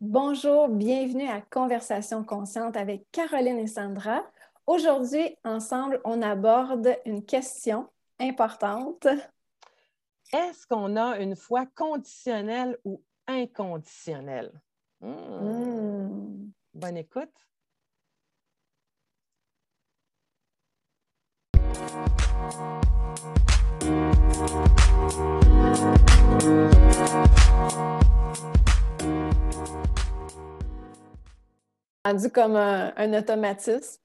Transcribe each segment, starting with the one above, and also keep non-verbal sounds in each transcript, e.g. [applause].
Bonjour, bienvenue à Conversation consciente avec Caroline et Sandra. Aujourd'hui, ensemble, on aborde une question importante. Est-ce qu'on a une foi conditionnelle ou inconditionnelle? Hmm. Bonne écoute. Rendu comme un, automatisme.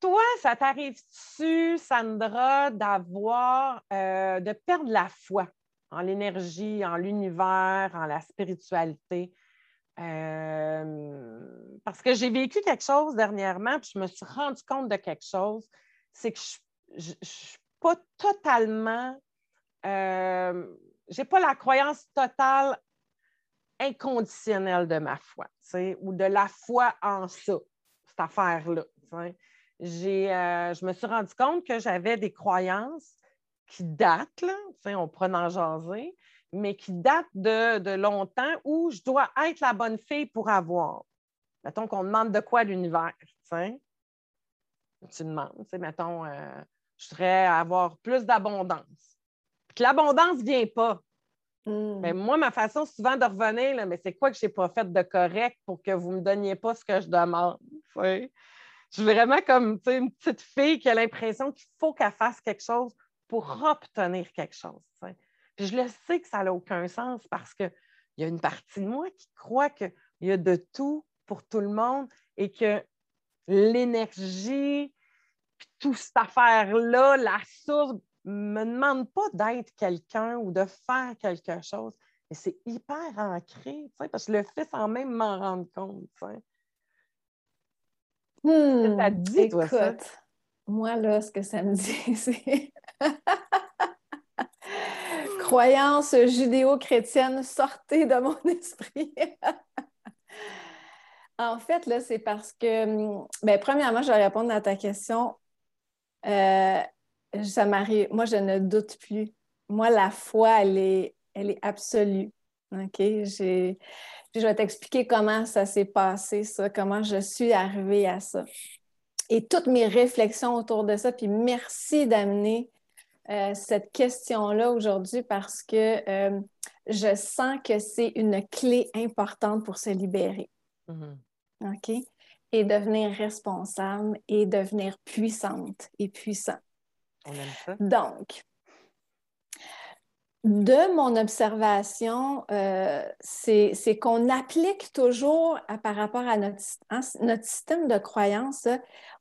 Toi, ça t'arrive-tu, Sandra, d'avoir, euh, de perdre la foi en l'énergie, en l'univers, en la spiritualité? Euh, parce que j'ai vécu quelque chose dernièrement, puis je me suis rendu compte de quelque chose, c'est que je ne suis pas totalement, euh, j'ai pas la croyance totale inconditionnelle de ma foi, ou de la foi en ça, cette affaire-là. Euh, je me suis rendu compte que j'avais des croyances qui datent, là, on pourrait en jaser, mais qui datent de, longtemps où je dois être la bonne fille pour avoir. Mettons qu'on demande de quoi l'univers. Tu demandes, mettons, euh, je voudrais avoir plus d'abondance. Puis l'abondance ne vient pas. Hmm. Mais moi, ma façon souvent de revenir, là, mais c'est quoi que je n'ai pas fait de correct pour que vous ne me donniez pas ce que je demande? Je suis vraiment comme une petite fille qui a l'impression qu'il faut qu'elle fasse quelque chose pour obtenir quelque chose. Puis je le sais que ça n'a aucun sens parce qu'il y a une partie de moi qui croit qu'il y a de tout pour tout le monde et que l'énergie, puis toute cette affaire-là, la source, me demande pas d'être quelqu'un ou de faire quelque chose. Mais c'est hyper ancré, parce que je le fais sans même m'en rendre compte. Hmm, ça te dit, toi, ça? Moi, là, ce que ça me [laughs] dit, c'est croyance judéo-chrétienne, sortez de mon esprit. [laughs] en fait, là, c'est parce que, hum, ben, premièrement, je vais répondre à ta question. Euh, ça m'arrive. Moi, je ne doute plus. Moi, la foi, elle est, elle est absolue. OK? je vais t'expliquer comment ça s'est passé, ça, comment je suis arrivée à ça. Et toutes mes réflexions autour de ça, puis merci d'amener euh, cette question-là aujourd'hui parce que euh, je sens que c'est une clé importante pour se libérer. Mm-hmm. OK? Et devenir responsable et devenir puissante et puissant. On aime ça. Donc, de mon observation, euh, c'est qu'on applique toujours par rapport à notre, hein, notre système de croyance,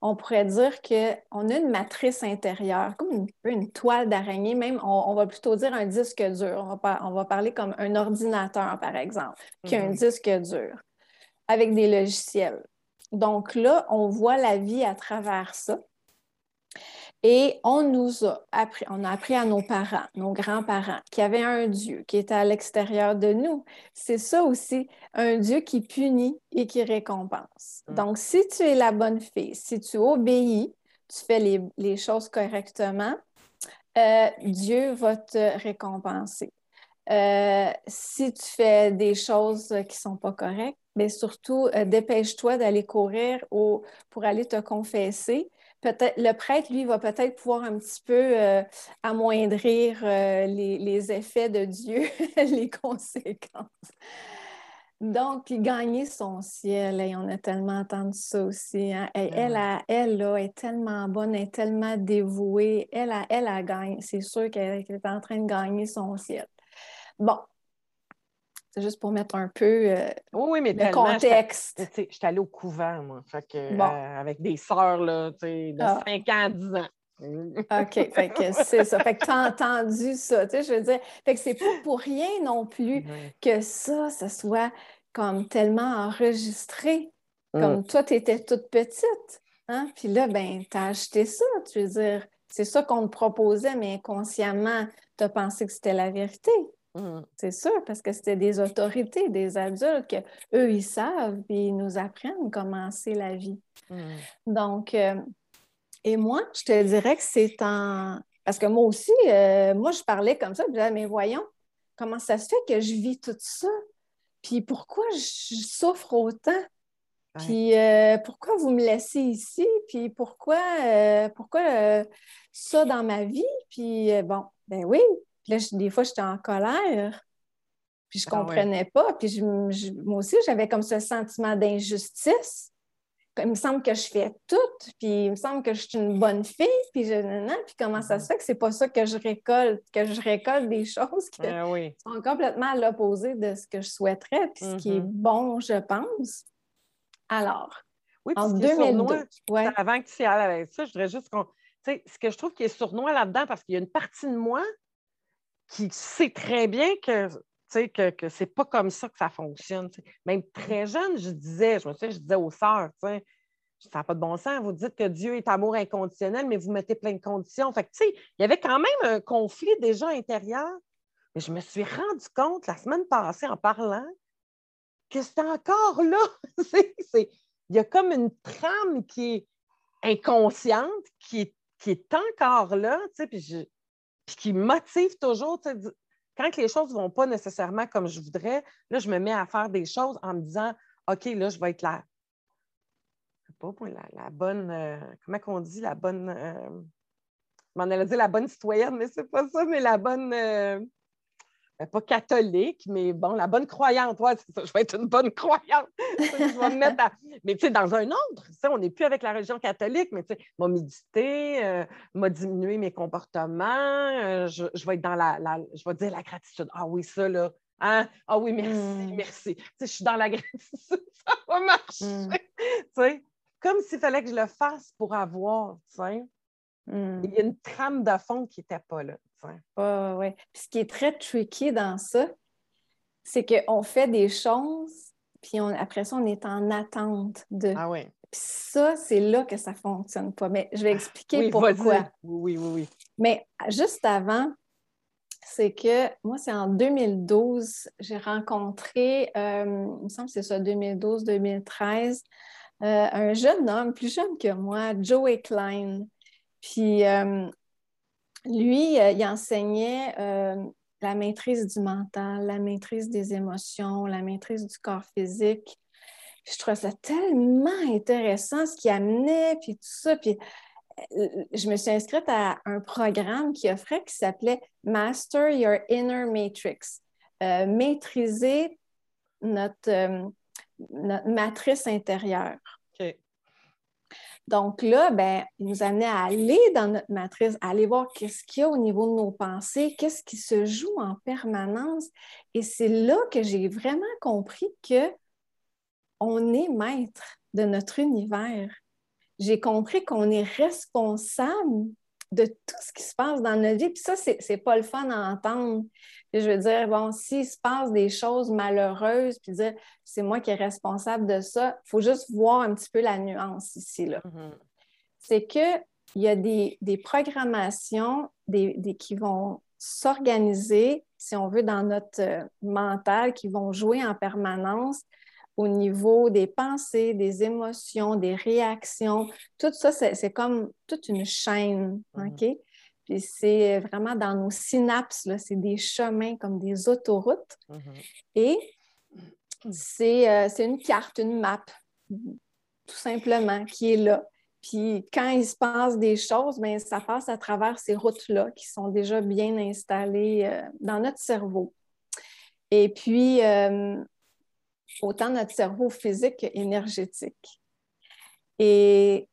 on pourrait dire qu'on a une matrice intérieure, comme une, une toile d'araignée, même on, va plutôt dire un disque dur. On va, on va parler comme un ordinateur, par exemple, qui a un mm-hmm. disque dur avec des logiciels. Donc là, on voit la vie à travers ça. Et on nous a appris, on a appris à nos parents, nos grands-parents, qu'il y avait un Dieu qui était à l'extérieur de nous. C'est ça aussi, un Dieu qui punit et qui récompense. Mm. Donc, si tu es la bonne fille, si tu obéis, tu fais les, choses correctement, euh, Dieu va te récompenser. Euh, si tu fais des choses qui ne sont pas correctes, mais surtout, euh, dépêche-toi d'aller courir pour aller te confesser peut-être le prêtre, lui, va peut-être pouvoir un petit peu euh, amoindrir euh, les, effets de Dieu, [laughs] les conséquences. Donc, puis gagner son ciel, et on a tellement entendu ça aussi. Hein. Elle, elle, est tellement bonne, elle est tellement dévouée. Elle, a, elle a gagné. C'est sûr qu'elle est en train de gagner son ciel. Bon, c'est juste pour mettre un peu euh, oui, mais le contexte. Je suis allée au couvent, moi. Fait que, euh, avec des sœurs là, de 5 ah. ans à 10 ans. [laughs] OK, fait que c'est ça. Fait que tu as entendu ça, tu sais, je veux dire. Fait que c'est pas pour rien non plus que ça, ça soit comme tellement enregistré. Comme mm. toi, tu étais toute petite. Hein? Puis là, ben, tu as acheté ça. Tu veux dire, c'est ça qu'on te proposait, mais inconsciemment, tu as pensé que c'était la vérité. Mmh. C'est sûr, parce que c'était des autorités, des adultes, que eux, ils savent, puis ils nous apprennent comment c'est la vie. Mmh. Donc, euh, et moi, je te dirais que c'est en. Parce que moi aussi, euh, moi, je parlais comme ça, je disais, mais voyons, comment ça se fait que je vis tout ça? Puis pourquoi je souffre autant? Puis euh, pourquoi vous me laissez ici? Puis pourquoi, pourquoi ça dans ma vie? Puis bon, ben oui. Puis là, des fois, j'étais en colère. Puis je ne ah comprenais pas. Puis moi aussi, j'avais comme ce sentiment d'injustice. Il me semble que je fais tout, puis il me semble que je suis une bonne fille, puis je, puis comment ça mm-hmm. se fait que c'est pas ça que je récolte, que je récolte des [laughs] choses qui ah sont complètement à l'opposé de ce que je souhaiterais, puis ce qui est mm-hmm. bon, je pense. Alors, oui, en 2002, avant que tu y ailles avec ça, je voudrais juste qu'on. Tu sais, ce que je trouve qui est sournois là-dedans, parce qu'il y a une partie de moi qui sait très bien que que, que c'est pas comme ça que ça fonctionne. Même très jeune, je disais, je me souviens, je disais aux sœurs, ça n'a pas de bon sens, vous dites que Dieu est amour inconditionnel, mais vous mettez plein de conditions. Fait il y avait quand même un conflit déjà intérieur. Mais je me suis rendu compte la semaine passée en parlant que c'est encore là. [laughs] il y a comme une trame qui est inconsciente, qui est, encore là, puis, puis qui motive toujours quand les choses ne vont pas nécessairement comme je voudrais, là, je me mets à faire des choses en me disant OK, là, je vais être la, pas la, bonne, euh, comment on dit, la bonne, euh, je m'en allais dire la bonne citoyenne, mais c'est pas ça, mais la bonne, euh, pas catholique, mais bon, la bonne croyante, ouais, c'est ça, je vais être une bonne croyante. [laughs] je vais me mettre Mais tu sais, dans un autre, on n'est plus avec la religion catholique, mais tu sais, m'a méditer, euh, m'a diminué mes comportements, euh, je, vais être dans la, je vais dire la gratitude. Ah oui, ça, là, hein? Ah oui, merci, hmm. merci. Tu sais, je suis dans la [laughs] gratitude, ça va marcher. Hmm. Tu sais, comme s'il fallait que je le fasse pour avoir, tu sais. Hmm. Il y a une trame de fond qui n'était pas là. Oui, oui. ce qui est très tricky dans ça, c'est qu'on fait des choses, puis après ça, on est en attente de. Ah oui. Puis ça, c'est là que ça ne fonctionne pas. Mais je vais expliquer pourquoi. Oui, oui, oui. Mais juste avant, c'est que moi, c'est en 2012, j'ai rencontré, euh, il me semble que c'est ça, 2012-2013, euh, un jeune homme, plus jeune que moi, Joey Klein. Puis euh, lui, euh, il enseignait euh, la maîtrise du mental, la maîtrise des émotions, la maîtrise du corps physique. je trouvais ça tellement intéressant ce qu'il amenait, puis tout ça. Puis je me suis inscrite à un programme qui offrait qui s'appelait Master Your Inner Matrix. maîtriser notre matrice intérieure. Donc là, ben, nous amenait à aller dans notre matrice, à aller voir qu'est-ce qu'il y a au niveau de nos pensées, qu'est-ce qui se joue en permanence. Et c'est là que j'ai vraiment compris que on est maître de notre univers. J'ai compris qu'on est responsable de tout ce qui se passe dans notre vie. Puis ça, c'est, pas le fun à entendre. je veux dire, bon, s'il se passe des choses malheureuses, puis dire c'est moi qui est responsable de ça, il faut juste voir un petit peu la nuance ici. Là. Mm-hmm. C'est qu'il y a des, programmations des, qui vont s'organiser, si on veut, dans notre euh, mental, qui vont jouer en permanence au niveau des pensées, des émotions, des réactions. Tout ça, c'est comme toute une chaîne, mhm. OK? Puis c'est vraiment dans nos synapses, c'est des chemins comme des autoroutes. Mhm. Et euh, c'est une carte, une map, tout simplement, qui est là. Puis quand il se passe des choses, bien, ça passe à travers ces routes-là qui sont déjà bien installées euh, dans notre cerveau. Et puis, euh, autant notre cerveau physique qu'énergétique. Et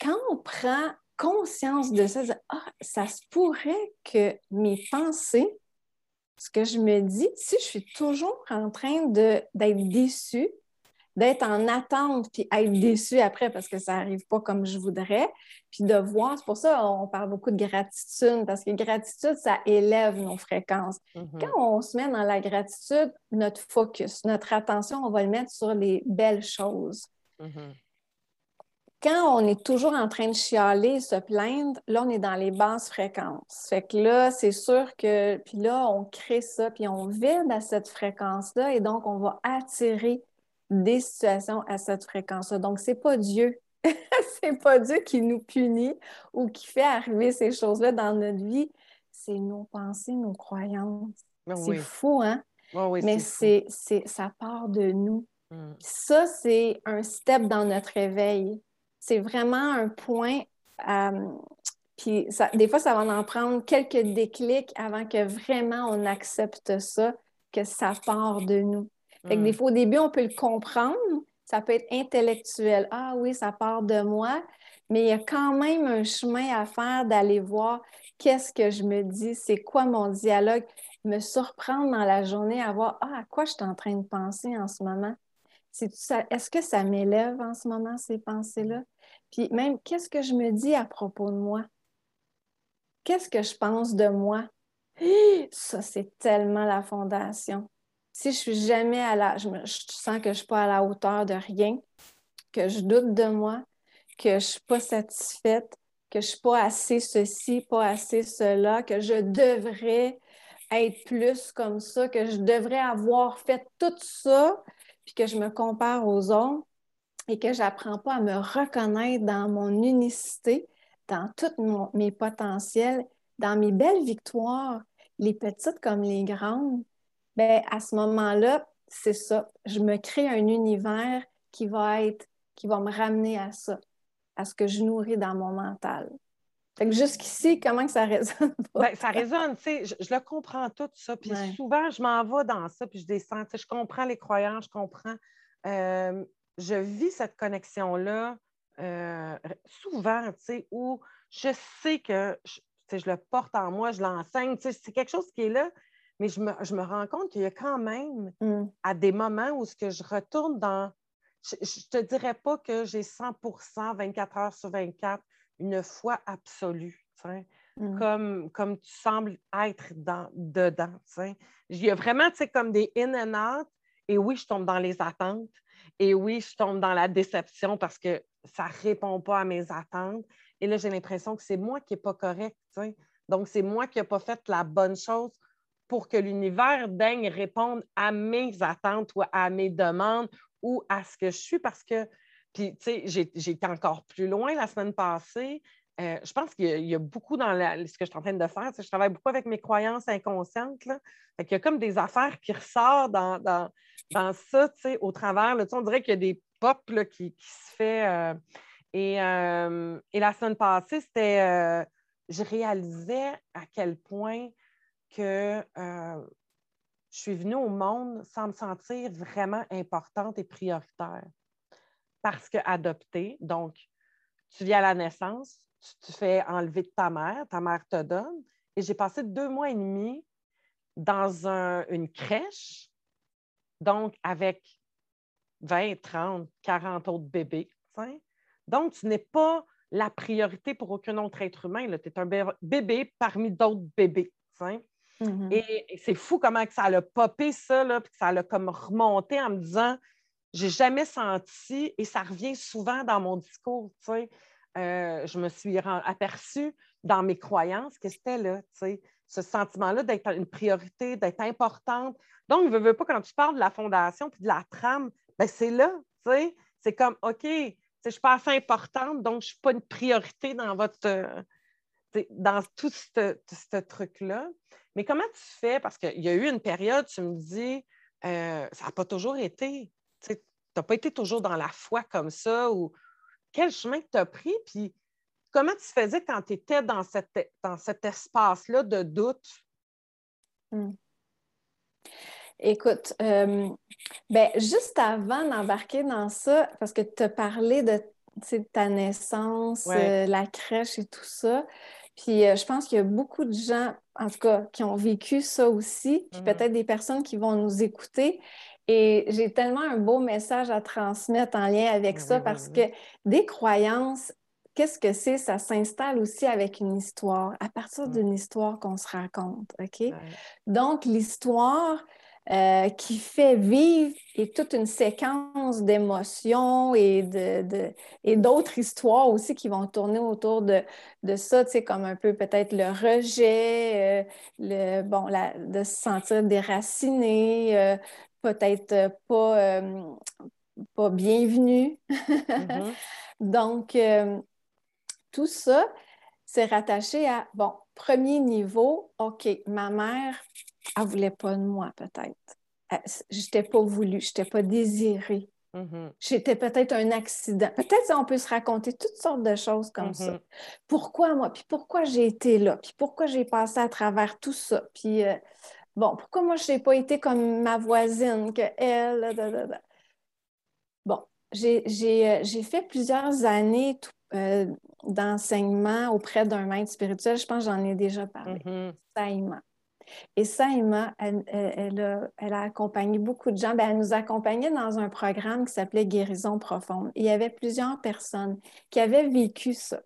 quand on prend conscience de ça, ah, ça se pourrait que mes pensées, ce que je me dis, si je suis toujours en train d'être déçue, d'être en attente puis être déçu après parce que ça n'arrive pas comme je voudrais, puis de voir, c'est pour ça on parle beaucoup de gratitude parce que gratitude, ça élève nos fréquences. Mm-hmm. Quand on se met dans la gratitude, notre focus, notre attention, on va le mettre sur les belles choses. Mm-hmm. Quand on est toujours en train de chialer, se plaindre, là, on est dans les basses fréquences. Fait que là, c'est sûr que, puis là, on crée ça, puis on vide à cette fréquence-là, et donc on va attirer des situations à cette fréquence-là. Donc, ce n'est pas Dieu. [laughs] c'est pas Dieu qui nous punit ou qui fait arriver ces choses-là dans notre vie. C'est nos pensées, nos croyances. Ah C'est oui. fou, hein? Oui, Mais c'est c'est, c'est, ça part de nous. Mm. Ça, c'est un step dans notre éveil. C'est vraiment un point. euh, puis ça- des fois, ça va en prendre quelques déclics avant que vraiment on accepte ça, que ça part de nous. Fait que Mm. des fois, au début, on peut le comprendre. Ça peut être intellectuel. Ah oui, ça part de moi. Mais il y a quand même un chemin à faire d'aller voir qu'est-ce que je me dis, c'est quoi mon dialogue, me surprendre dans la journée à voir ah, à quoi je suis en train de penser en ce moment. Est-ce que ça m'élève en ce moment, ces pensées-là? Puis même, qu'est-ce que je me dis à propos de moi? Qu'est-ce que je pense de moi? [gasps] Ça, c'est tellement la fondation. Si je suis jamais à la... Je, sens que je suis pas à la hauteur de rien, que je doute de moi, que je suis pas satisfaite, que je suis pas assez ceci, pas assez cela, que je devrais être plus comme ça, que je devrais avoir fait tout ça, puis que je me compare aux autres et que j'apprends pas à me reconnaître dans mon unicité, dans tous mes potentiels, dans mes belles victoires, les petites comme les grandes, ben à ce moment-là, c'est ça. Je me crée un univers qui va être, qui va me ramener à ça, à ce que je nourris dans mon mental. Fait que jusqu'ici, comment que ça [laughs] résonne? Ben, ça résonne, tu sais, je, je le comprends tout ça. Puis Ouais. souvent, je m'en vais dans ça, puis je descends. Tu sais, je comprends les croyances, je comprends. Euh, je vis cette connexion-là euh, souvent, tu sais, où je sais que je, tu sais, je le porte en moi, je l'enseigne. Tu sais, c'est quelque chose qui est là, mais je me, je me rends compte qu'il y a quand même Hmm. à des moments où ce que je retourne dans. Je ne te dirais pas que j'ai 100% 24 heures sur 24, une foi absolue. Hmm. comme, comme tu sembles être dans, dedans. Il y a vraiment comme des in and out. Et oui, je tombe dans les attentes. Et oui, je tombe dans la déception parce que ça ne répond pas à mes attentes. Et là, j'ai l'impression que c'est moi qui n'ai pas correct. Donc, c'est moi qui n'ai pas fait la bonne chose pour que l'univers daigne répondre à mes attentes ou à mes demandes ou à ce que je suis parce que, puis, tu sais, été encore plus loin la semaine passée. Euh, je pense qu'il y, a- il beaucoup dans ce que je suis en train de faire. Je travaille beaucoup avec mes croyances inconscientes. Là. Fait qu'il y a comme des affaires qui ressortent dans, dans, dans ça, tu sais, au travers. là. On dirait qu'il y a des pop qui, qui se fait. euh, et, euh, et la semaine passée, c'était. je réalisais à quel point que euh, je suis venue au monde sans me sentir vraiment importante et prioritaire. Parce que adoptée, donc, tu viens à la naissance, tu te fais enlever de ta mère, ta mère te donne. Et j'ai passé deux mois et demi dans un- une crèche, donc avec 20, 30, 40 autres bébés. Donc, tu n'es pas la priorité pour aucun autre être humain. Tu es un bé- bébé parmi d'autres bébés. Mhm. Et, c'est fou comment que ça l'a popé ça, là, puis que ça l'a comme remonté en me disant j'ai jamais senti, et ça revient souvent dans mon discours, tu sais, euh, je me suis aperçue dans mes croyances que c'était là, tu sais, ce sentiment-là d'être une priorité, d'être importante. Donc, ne veux pas, quand tu parles de la fondation puis de la trame, ben c'est là, tu sais, c'est comme, OK, je suis pas assez importante, donc je suis pas une priorité dans votre, euh, dans tout ce truc-là. Mais comment tu fais? Parce qu'il y a eu une période, tu me dis, euh, ça n'a pas toujours été. Tu n'as pas été toujours dans la foi comme ça. Ou quel chemin que tu as pris? Puis comment tu faisais quand tu étais dans, cette, dans cet espace-là de doute? Écoute, euh, ben, juste avant d'embarquer dans ça, parce que tu as parlé de, ta naissance, Ouais. euh, la crèche et tout ça, puis euh, je pense qu'il y a beaucoup de gens, en tout cas, qui ont vécu ça aussi, puis Mhm. peut-être des personnes qui vont nous écouter. Et j'ai tellement un beau message à transmettre en lien avec ça, parce que des croyances, qu'est-ce que c'est? Ça s'installe aussi avec une histoire, à partir Mhm. d'une histoire qu'on se raconte, OK? Donc, l'histoire euh, qui fait vivre est toute une séquence d'émotions et de, de- et d'autres histoires aussi qui vont tourner autour de, de ça, tu sais, comme un peu peut-être le rejet, euh, le, bon, la- de se sentir déraciné, euh, peut-être pas, pas bienvenu. Mhm. [laughs] Donc, tout ça, c'est rattaché à, bon, premier niveau, OK, ma mère elle ne voulait pas de moi, peut-être. Je n'étais pas voulu, je n'étais pas désirée. Mm-hmm. J'étais peut-être un accident. Peut-être on peut se raconter toutes sortes de choses comme ça. Mm-hmm. Pourquoi moi? Puis pourquoi j'ai été là? Puis pourquoi j'ai passé à travers tout ça? Puis euh, bon, pourquoi moi je n'ai pas été comme ma voisine, que elle? Bon, euh, j'ai fait plusieurs années euh, d'enseignement auprès d'un maître spirituel. Je pense que j'en ai déjà parlé. Mm et Saïma, elle, elle, a, accompagné beaucoup de gens. Ben, elle nous accompagnait dans un programme qui s'appelait Guérison profonde. il y avait plusieurs personnes qui avaient vécu ça.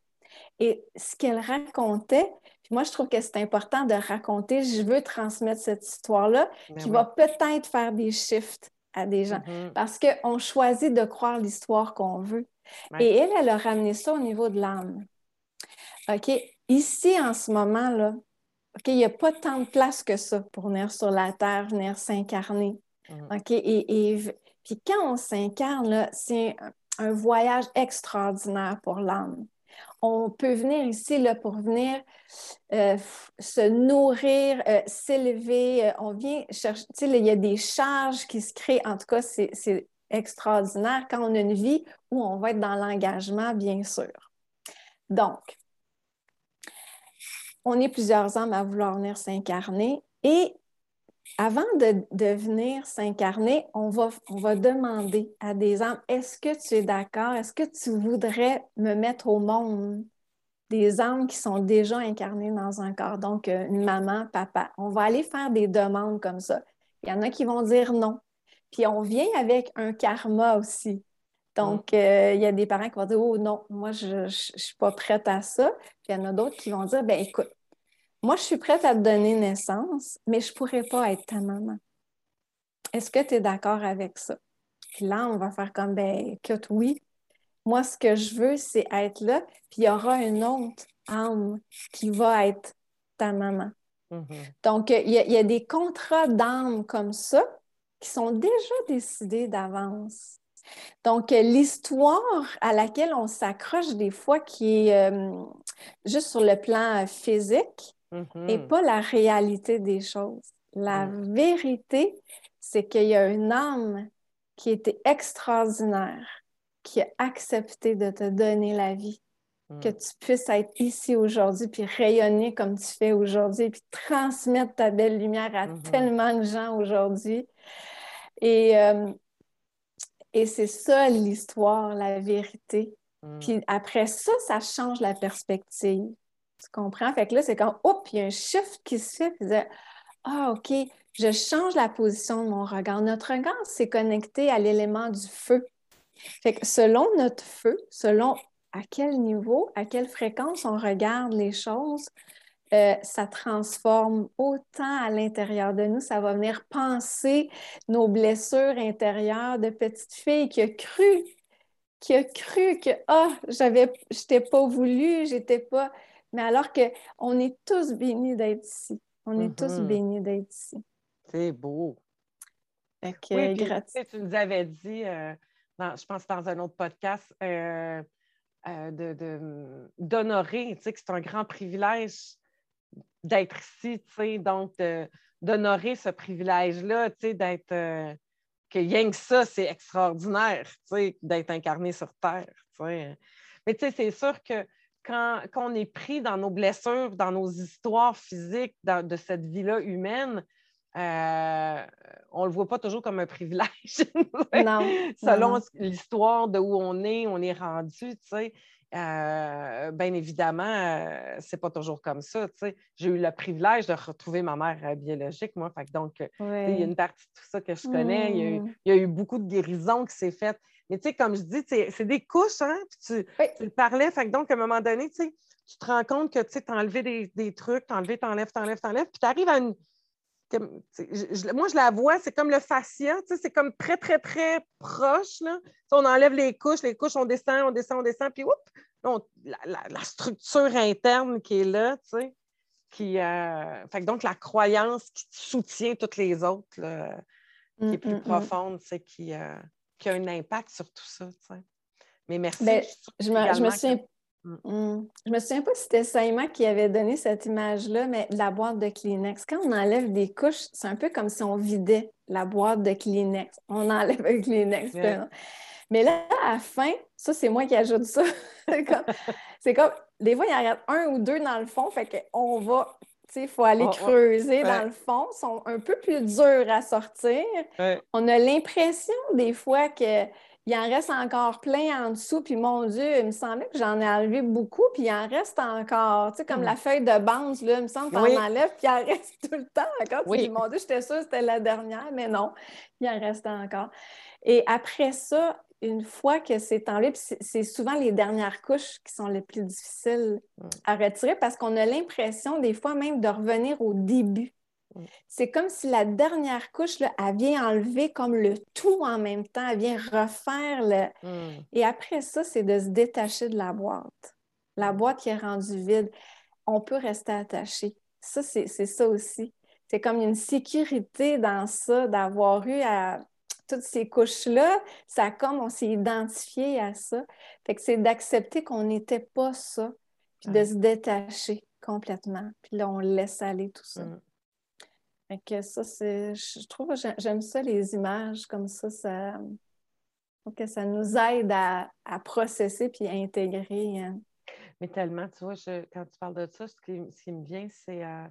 Et ce qu'elle racontait, puis moi, je trouve que c'est important de raconter, je veux transmettre cette histoire-là ben qui va peut-être faire des shifts à des gens. Mm-hmm. Parce qu'on choisit de croire l'histoire qu'on veut. Et elle, elle a ramené ça au niveau de l'âme. OK? Ici, en ce moment-là, OK, il n'y a pas tant de place que ça pour venir sur la Terre, venir s'incarner. Mm. OK, et, puis quand on s'incarne, c'est un, voyage extraordinaire pour l'âme. On peut venir ici là, pour venir euh, se nourrir, euh, s'élever. Euh, on vient chercher, tu sais, il y a des charges qui se créent. En tout cas, c'est extraordinaire quand on a une vie où on va être dans l'engagement, bien sûr. Donc, on est plusieurs âmes à vouloir venir s'incarner et avant de, venir s'incarner, on va, on va demander à des âmes, est-ce que tu es d'accord? Est-ce que tu voudrais me mettre au monde? Des âmes qui sont déjà incarnées dans un corps, donc euh, une maman, papa. On va aller faire des demandes comme ça. Il y en a qui vont dire non. Puis on vient avec un karma aussi. Donc, euh, il y a des parents qui vont dire Oh non, moi, je ne suis pas prête à ça. Puis il y en a d'autres qui vont dire ben écoute, moi, je suis prête à te donner naissance, mais je ne pourrais pas être ta maman. Est-ce que tu es d'accord avec ça? Puis là, on va faire comme, ben, écoute, oui. Moi, ce que je veux, c'est être là, puis il y aura une autre âme qui va être ta maman. Mm-hmm. Donc, il y, a, des contrats d'âme comme ça qui sont déjà décidés d'avance. Donc, l'histoire à laquelle on s'accroche des fois, qui est euh, juste sur le plan physique, et mm-hmm. pas la réalité des choses. La mm. vérité, c'est qu'il y a une âme qui était extraordinaire, qui a accepté de te donner la vie, mm. que tu puisses être ici aujourd'hui, puis rayonner comme tu fais aujourd'hui, puis transmettre ta belle lumière à mm-hmm. tellement de gens aujourd'hui. Et, euh, et c'est ça l'histoire, la vérité. Mm. Puis après ça, ça change la perspective. Tu comprends? Fait que là, c'est comme, hop, il y a un shift qui se fait. Puis ah, OK, je change la position de mon regard. Notre regard, c'est connecté à l'élément du feu. Fait que selon notre feu, selon à quel niveau, à quelle fréquence on regarde les choses, euh, ça transforme autant à l'intérieur de nous. Ça va venir penser nos blessures intérieures de petite fille qui a cru, qui a cru que, ah, j'avais, j'étais pas voulu, j'étais pas. Mais alors qu'on est tous bénis d'être ici. On est tous mm-hmm. bénis d'être ici. C'est beau. oui, tu nous avais dit, euh, je pense dans un autre podcast, euh, euh, d'honorer, tu sais, que c'est un grand privilège d'être ici, tu sais, donc d'honorer ce privilège-là, tu sais, d'être que rien que ça, c'est extraordinaire, tu sais, d'être incarné sur Terre, tu sais. Mais tu sais, c'est sûr que quand, on est pris dans nos blessures, dans nos histoires physiques de cette vie-là humaine, euh, on ne le voit pas toujours comme un privilège. [laughs] non. Selon l'histoire de où on est, on est rendu, tu sais. Euh, bien évidemment, euh, c'est pas toujours comme ça. J'ai eu le privilège de retrouver ma mère biologique, moi. Fait donc, il y a une partie de tout ça que je connais. Il, y a eu, il, y a eu, beaucoup de guérison qui s'est faite mais tu sais, comme je dis, c'est des couches, hein? Puis tu, tu, le parlais, fait donc, à un moment donné, tu te rends compte que tu as enlevé des, des trucs, tu enlevé, tu enlèves, tu enlèves, tu enlèves, puis tu arrives à une. Moi, je la vois, c'est comme le fascia, c'est comme très, très, très proche. Là. On enlève les couches, les couches, on descend, on descend, on descend, puis oups, la, structure interne qui est là, tu sais, qui. Euh, fait donc, la croyance qui soutient toutes les autres, qui est plus mm, mm, mm. profonde, c'est qui. Euh, qui a un impact sur tout ça. Mais merci. Ben, je, me, je, me souviens, Mm. Mm. Je me souviens pas si c'était Saïma qui avait donné cette image-là, mais la boîte de Kleenex. Quand on enlève des couches, c'est un peu comme si on vidait la boîte de Kleenex. On enlève le Kleenex. Mais là, à la fin, ça, c'est moi qui ajoute ça. [laughs] c'est comme, des fois, il y en a un ou deux dans le fond, fait qu'on va il faut aller creuser dans le fond. Ils sont un peu plus durs à sortir. On a l'impression des fois qu'il en reste encore plein en dessous. Puis mon Dieu, il me semblait que j'en ai enlevé beaucoup, puis il en reste encore. Tu sais, comme mm. la feuille de bande, là, il me semble qu'on en enlève, puis il en [laughs] reste tout le temps encore. Oui. Mon Dieu, j'étais sûre que c'était la dernière, mais non, il en reste encore. Et après ça, une fois que c'est enlevé, c'est souvent les dernières couches qui sont les plus difficiles à retirer parce qu'on a l'impression des fois même de revenir au début. C'est comme si la dernière couche, là, elle vient enlever comme le tout en même temps, elle vient refaire le... Mm. Et après ça, c'est de se détacher de la boîte. La boîte qui est rendue vide, on peut rester attaché. Ça, c'est ça aussi. C'est comme une sécurité dans ça, d'avoir eu à toutes ces couches-là, ça comme on s'est identifié à ça. Fait que c'est d'accepter qu'on n'était pas ça, puis de se détacher complètement. Puis là, on laisse aller tout ça. Mm. Que ça, c'est. Je trouve j'aime ça, les images comme ça. Ça, que ça nous aide à, processer puis à intégrer. Hein. Mais tellement, tu vois, quand tu parles de ça, ce qui, me vient, c'est euh,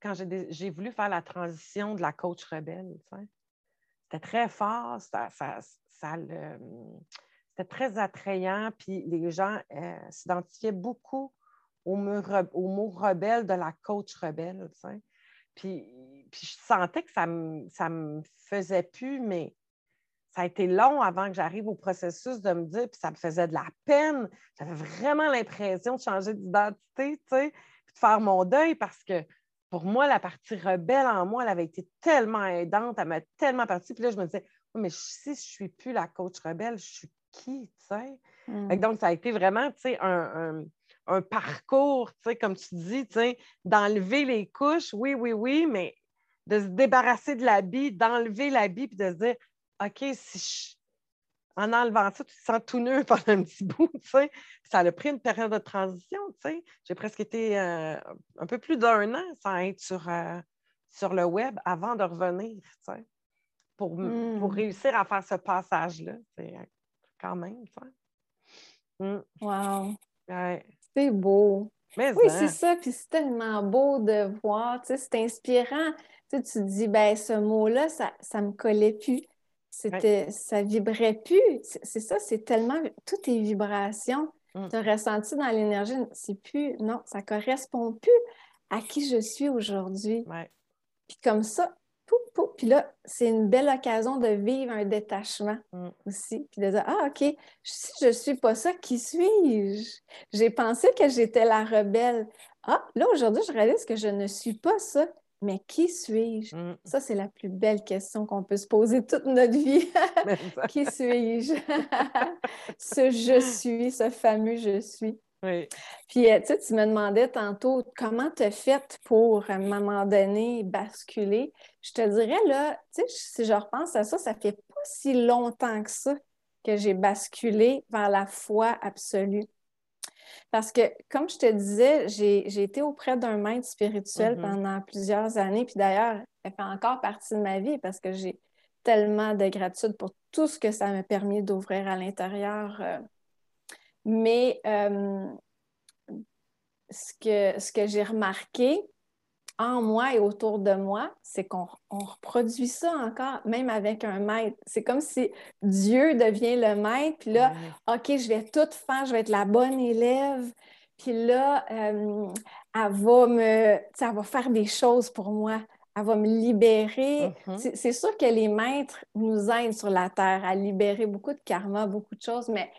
quand j'ai voulu faire la transition de la coach rebelle. C'était très fort, ça, c'était très attrayant, puis les gens euh, s'identifiaient beaucoup au, mot, rebelle de la coach rebelle. Puis, puis, je sentais que ça ne me, me faisait plus, mais ça a été long avant que j'arrive au processus de me dire, puis ça me faisait de la peine. J'avais vraiment l'impression de changer d'identité, puis de faire mon deuil parce que pour moi, la partie rebelle en moi, elle avait été tellement aidante, elle m'a tellement partie. Puis là, je me disais, mais si je ne suis plus la coach rebelle, je suis qui, tu sais? Mm. Donc, ça a été vraiment, tu sais, un, parcours, tu sais, comme tu dis, tu sais, d'enlever les couches, oui, oui, oui, mais de se débarrasser de l'habit, d'enlever l'habit, puis de se dire, OK, si je, en enlevant ça, tu te sens tout neuf [laughs] pendant un petit bout, tu sais. Ça a pris une période de transition, tu sais. J'ai presque été euh, un peu plus d'un an sans être sur, euh, sur le web avant de revenir, tu sais, pour, pour hmm. réussir à faire ce passage-là, c'est quand même, tu sais. Hmm. Wow! C'est beau. oui, hein? c'est ça, puis c'est tellement beau de voir, tu sais, c'est inspirant. Tu, sais, tu te dis, ben ce mot-là, ça ne me collait plus. C'était, ça vibrait plus. C'est ça, c'est tellement. Tout est vibration. Mm. Tu as ressenti dans l'énergie, c'est plus. Non, ça correspond plus à qui je suis aujourd'hui. Puis comme ça, puis là, c'est une belle occasion de vivre un détachement mm. aussi. Puis de dire Ah, OK, si je ne suis pas ça, qui suis-je? J'ai pensé que j'étais la rebelle. Ah, là, aujourd'hui, je réalise que je ne suis pas ça. Mais qui suis-je? Mm. Ça, c'est la plus belle question qu'on peut se poser toute notre vie. [laughs] qui suis-je? [laughs] ce je suis, ce fameux je suis. Oui. Puis, euh, tu sais, tu me demandais tantôt comment tu as fait pour, à un moment donné, basculer? Je te dirais, là, tu sais, si je repense à ça, ça fait pas si longtemps que ça que j'ai basculé vers la foi absolue. Parce que, comme je te disais, j'ai été auprès d'un maître spirituel mm-hmm. pendant plusieurs années. Puis d'ailleurs, elle fait encore partie de ma vie parce que j'ai tellement de gratitude pour tout ce que ça m'a permis d'ouvrir à l'intérieur. Euh. Mais euh, ce que, ce que j'ai remarqué, en moi et autour de moi, c'est qu'on reproduit ça encore, même avec un maître. C'est comme si Dieu devient le maître, puis là, OK, je vais tout faire, je vais être la bonne élève. Puis là, euh, elle, va me, elle va faire des choses pour moi. Elle va me libérer. Mm-hmm. C'est sûr que les maîtres nous aident sur la terre à libérer beaucoup de karma, beaucoup de choses, mais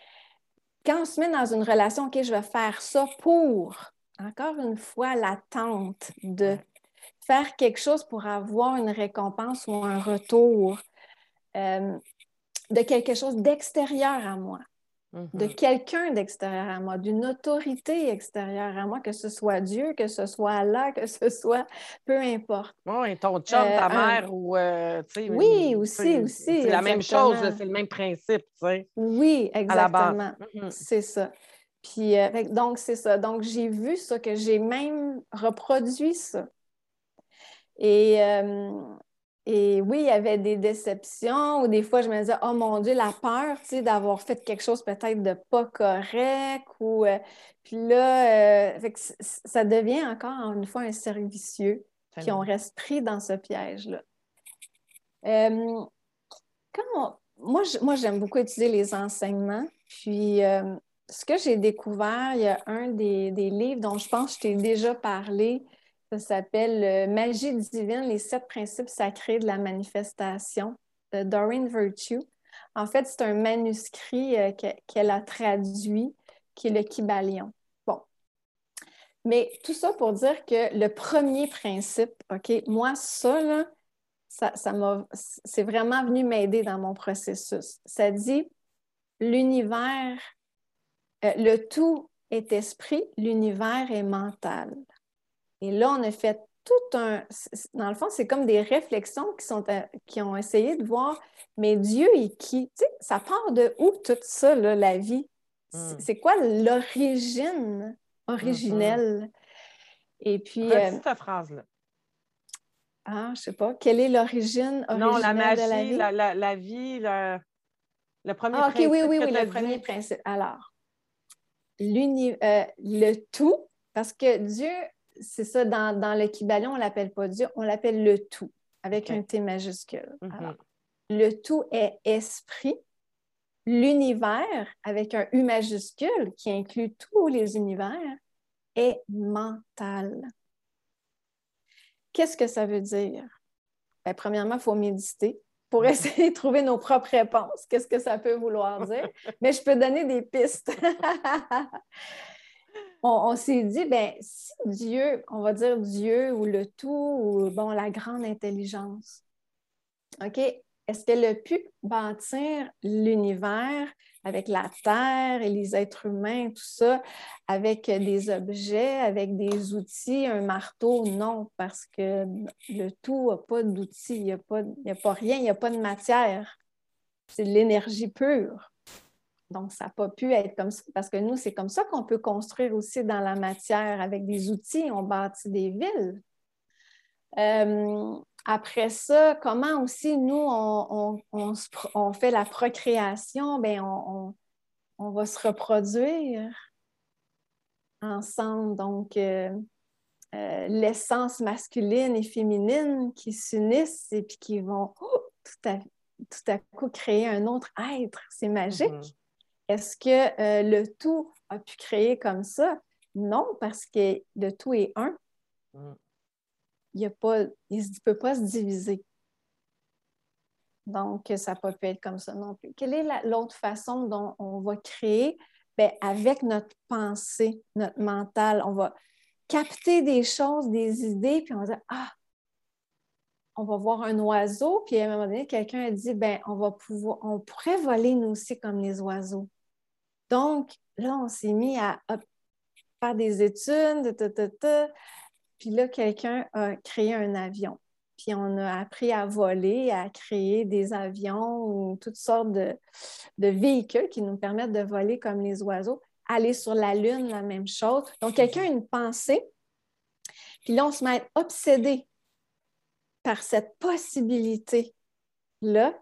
quand on se met dans une relation, OK, je vais faire ça pour, encore une fois, l'attente de faire quelque chose pour avoir une récompense ou un retour euh, de quelque chose d'extérieur à moi, de mm-hmm. quelqu'un d'extérieur à moi, d'une autorité extérieure à moi, que ce soit Dieu, que ce soit Allah, que ce soit peu importe. Oui, ton chum, ta euh, mère ou. Euh, oui, aussi, aussi. C'est la même chose, c'est le même principe, tu sais. Oui, exactement. Mm-hmm. C'est ça. Puis, donc, c'est ça. Donc, j'ai vu ça, que j'ai même reproduit ça. Et, euh, et oui, il y avait des déceptions ou des fois, je me disais, oh mon Dieu, la peur, tu sais, d'avoir fait quelque chose peut-être de pas correct. Ou, euh, puis là, ça devient encore une fois un cercle vicieux. Puis on reste pris dans ce piège-là. quand moi, moi, j'aime beaucoup utiliser les enseignements. Puis, ce que j'ai découvert, il y a un des, livres dont je pense que je t'ai déjà parlé. Ça s'appelle euh, Magie divine, les sept principes sacrés de la manifestation de Doreen Virtue. En fait, c'est un manuscrit euh, qu'elle a traduit, qui est le Kybalion. Bon. Mais tout ça pour dire que le premier principe, OK, moi, ça, là, ça, ça c'est vraiment venu m'aider dans mon processus. Ça dit l'univers euh, le tout est esprit, l'univers est mental. Et là, on a fait tout un. Dans le fond, c'est comme des réflexions qui, sont, euh, qui ont essayé de voir, mais Dieu est qui? Tu sais, ça part de où tout ça, la vie? Hmm. C'est quoi l'origine originelle? Et puis. Euh, ta phrase-là. Ah, je sais pas. Quelle est l'origine originelle non, la magie, de la vie? La, la, la vie, le, premier ah, OK, oui, oui, oui, le premier principe. Alors, euh, le tout, parce que Dieu, c'est ça, dans, dans le Kybalion, on ne l'appelle pas Dieu, on l'appelle le tout, avec un T majuscule. Mhm. le tout est esprit. L'univers, avec un U majuscule, qui inclut tous les univers, est mental. Qu'est-ce que ça veut dire? Ben, premièrement, il faut méditer pour mhm. essayer de trouver nos propres réponses. Qu'est-ce que ça peut vouloir dire? [laughs] Mais je peux donner des pistes. [laughs] on, s'est dit, ben Dieu, on va dire Dieu ou le tout, ou bon, la grande intelligence, OK, est-ce qu'elle a pu bâtir l'univers avec la terre et les êtres humains, tout ça, avec des objets, avec des outils, un marteau? Non, parce que le tout n'a pas d'outils, il n'y a, pas, a pas rien, il n'y a pas de matière. C'est l'énergie pure. Donc, ça n'a pas pu être comme ça, parce que nous, c'est comme ça qu'on peut construire aussi dans la matière avec des outils. On bâtit des villes. Euh, après ça, comment aussi nous, on, fait la procréation, bien, on, va se reproduire ensemble. Donc, euh, euh, l'essence masculine et féminine qui s'unissent et puis qui vont oh, tout, à, coup créer un autre être. C'est magique. Mm-hmm. Est-ce que euh, le tout a pu créer comme ça? Non, parce que le tout est un. Mm il ne peut pas se diviser. Donc, ça peut pas être comme ça non plus. Quelle est l'autre façon dont on va créer? Bien, avec notre pensée, notre mental, on va capter des choses, des idées, puis on va dire Ah, on va voir un oiseau, puis à un moment donné, quelqu'un a dit ben on va pouvoir, on pourrait voler nous aussi comme les oiseaux. Donc, là, on s'est mis à, faire des études, puis là, quelqu'un a créé un avion. Puis on a appris à voler, à créer des avions ou toutes sortes de, véhicules qui nous permettent de voler comme les oiseaux. Aller sur la Lune, la même chose. Donc, quelqu'un a une pensée, puis là, on se met obsédé par cette possibilité-là,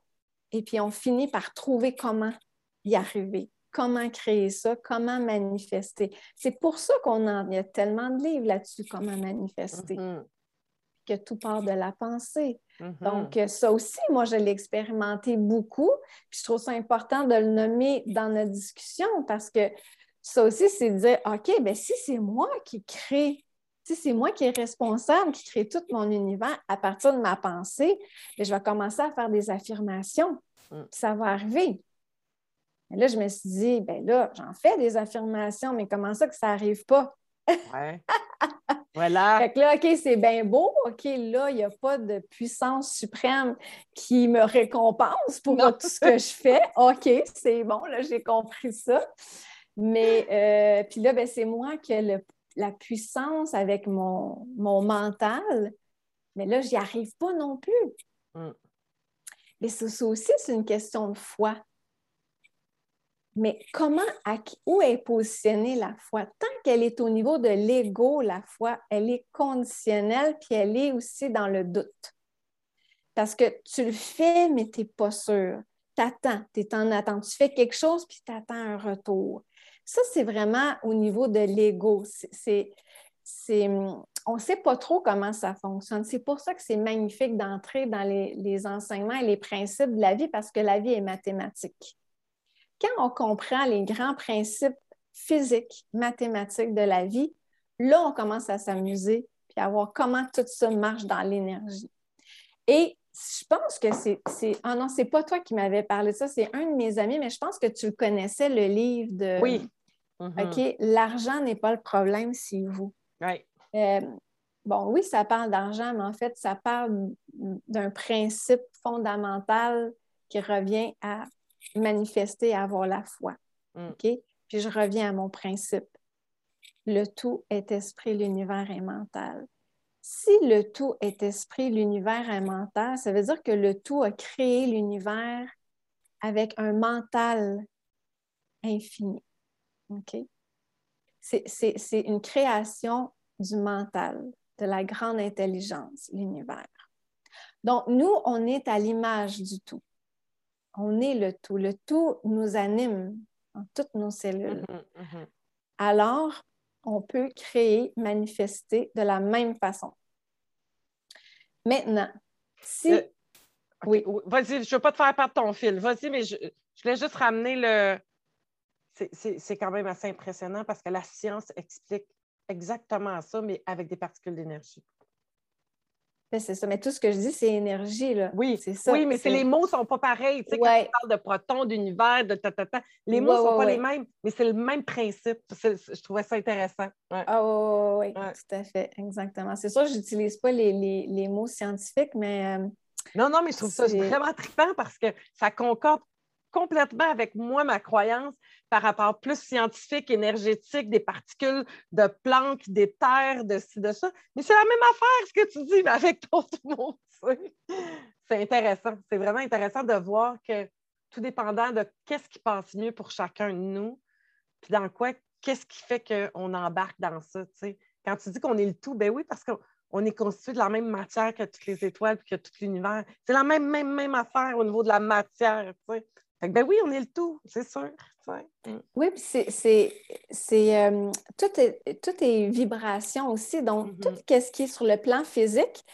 et puis on finit par trouver comment y arriver comment créer ça, comment manifester. C'est pour ça qu'on en y a tellement de livres là-dessus, comment manifester. Mm-hmm. Que tout part de la pensée. Mm-hmm. Donc, euh, ça aussi, moi, je l'ai expérimenté beaucoup. Puis je trouve ça important de le nommer dans notre discussion parce que ça aussi, c'est de dire OK, bien, si c'est moi qui crée, si c'est moi qui est responsable, qui crée tout mon univers à partir de ma pensée, bien, je vais commencer à faire des affirmations. Mm. Ça va arriver. Mais là, je me suis dit, ben là, j'en fais des affirmations, mais comment ça que ça n'arrive pas? Ouais. [laughs] voilà. Fait que là, OK, c'est bien beau. OK, là, il n'y a pas de puissance suprême qui me récompense pour tout ce que je fais. [laughs] OK, c'est bon, là, j'ai compris ça. Mais euh, puis là, ben, c'est moi qui ai la puissance avec mon, mental. Mais là, j'y arrive pas non plus. Mm. Mais ça aussi, c'est une question de foi. Mais comment, où est positionnée la foi? Tant qu'elle est au niveau de l'ego, la foi, elle est conditionnelle, puis elle est aussi dans le doute. Parce que tu le fais, mais tu n'es pas sûr. Tu attends, tu es en attente. Tu fais quelque chose, puis tu attends un retour. Ça, c'est vraiment au niveau de l'ego. On ne sait pas trop comment ça fonctionne. C'est pour ça que c'est magnifique d'entrer dans les, enseignements et les principes de la vie parce que la vie est mathématique. Quand on comprend les grands principes physiques, mathématiques de la vie, là, on commence à s'amuser puis à voir comment tout ça marche dans l'énergie. Et je pense que c'est. Ah non, c'est pas toi qui m'avais parlé de ça, c'est un de mes amis, mais je pense que tu connaissais, le livre de. Oui. Mm-hmm. OK, l'argent n'est pas le problème, c'est vous. Oui. Euh, bon, oui, ça parle d'argent, mais en fait, ça parle d'un principe fondamental qui revient à manifester, avoir la foi. Mm. OK? Puis je reviens à mon principe. Le tout est esprit, l'univers est mental. Si le tout est esprit, l'univers est mental, ça veut dire que le tout a créé l'univers avec un mental infini. OK? C'est une création du mental, de la grande intelligence, l'univers. Donc, nous, on est à l'image du tout. On est le tout. Le tout nous anime en toutes nos cellules. Mm-hmm, mm-hmm. Alors, on peut créer, manifester de la même façon. Maintenant, si... Euh, oui. Vas-y, je ne veux pas te faire perdre ton fil. Vas-y, mais je, je voulais juste ramener le... C'est quand même assez impressionnant parce que la science explique exactement ça, mais avec des particules d'énergie. Ben, c'est ça. Mais tout ce que je dis, c'est énergie. Là. Oui, c'est ça. Oui, mais les mots ne sont pas pareils. Tu sais, quand tu parles de protons, d'univers, de ta, les mots ne sont pas les mêmes, mais c'est le même principe. Je trouvais ça intéressant. Ah oui, tout à fait. Exactement. C'est sûr, je n'utilise pas les, mots scientifiques, mais. Euh, non, non, mais je trouve ça vraiment trippant parce que ça concorde complètement avec moi ma croyance par rapport plus scientifique, énergétique, des particules de plantes, des terres, de ci, de ça. Mais c'est la même affaire ce que tu dis, mais avec d'autres [laughs] mots. C'est intéressant. C'est vraiment intéressant de voir que tout dépendant de qu'est-ce qui passe mieux pour chacun de nous, puis dans quoi, qu'est-ce qui fait qu'on embarque dans ça. Quand tu dis qu'on est le tout, ben oui, parce qu'on est constitué de la même matière que toutes les étoiles et que tout l'univers. C'est la même, même, même affaire au niveau de la matière. Ben oui, on est le tout, c'est sûr. Mm. Oui, puis c'est, euh, tout, est, tout est vibration aussi. Donc, mm-hmm. tout ce qui est sur le plan physique,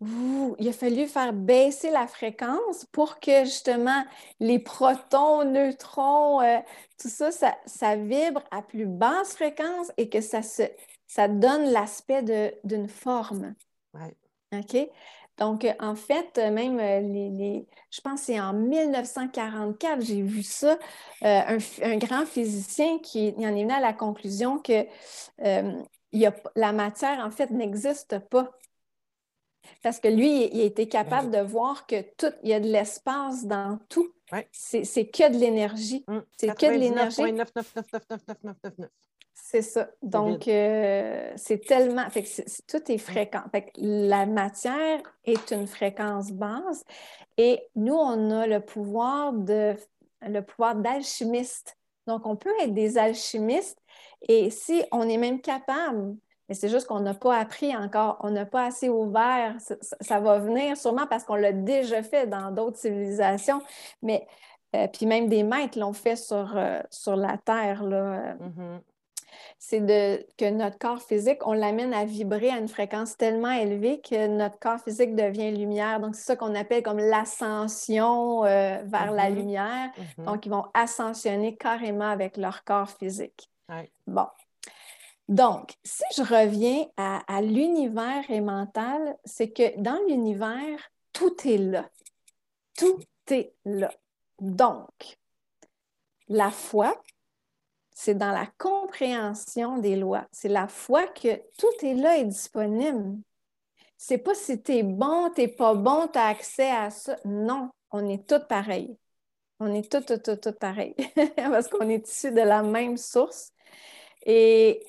il a fallu faire baisser la fréquence pour que justement les protons, neutrons, euh, tout ça, ça, vibre à plus basse fréquence et que ça, se, ça donne l'aspect d'une forme. Ouais. OK? Donc, euh, en fait, euh, même euh, les, je pense que c'est en 1944, j'ai vu ça, un, grand physicien qui en est venu à la conclusion que la matière, en fait, n'existe pas. Parce que lui, il a été capable de voir que tout, il y a de l'espace dans tout. C'est que de l'énergie. Mmh. C'est que de l'énergie. C'est ça. Donc, euh, c'est tellement. Fait tout est fréquent. Fait la matière est une fréquence basse et nous, on a le pouvoir de le pouvoir d'alchimiste. Donc, on peut être des alchimistes et si on est même capable, mais c'est juste qu'on n'a pas appris encore, on n'a pas assez ouvert, ça, va venir sûrement parce qu'on l'a déjà fait dans d'autres civilisations, mais euh, puis même des maîtres l'ont fait sur, euh, sur la Terre. Là. Mm-hmm c'est de, que notre corps physique, on l'amène à vibrer à une fréquence tellement élevée que notre corps physique devient lumière. Donc, c'est ça qu'on appelle comme l'ascension euh, vers la mm-hmm. lumière. Mm-hmm. Donc, ils vont ascensionner carrément avec leur corps physique. Bon. Donc, si je reviens à, à l'univers et mental, c'est que dans l'univers, tout est là. Tout est là. Donc, la foi, c'est dans la compréhension des lois. C'est la foi que tout est là et disponible. C'est pas si tu es bon, tu pas bon, tu as accès à ça. Non, on est tous pareils. On est tous, tous, tous, tous pareils [laughs] parce qu'on est issus de la même source. Et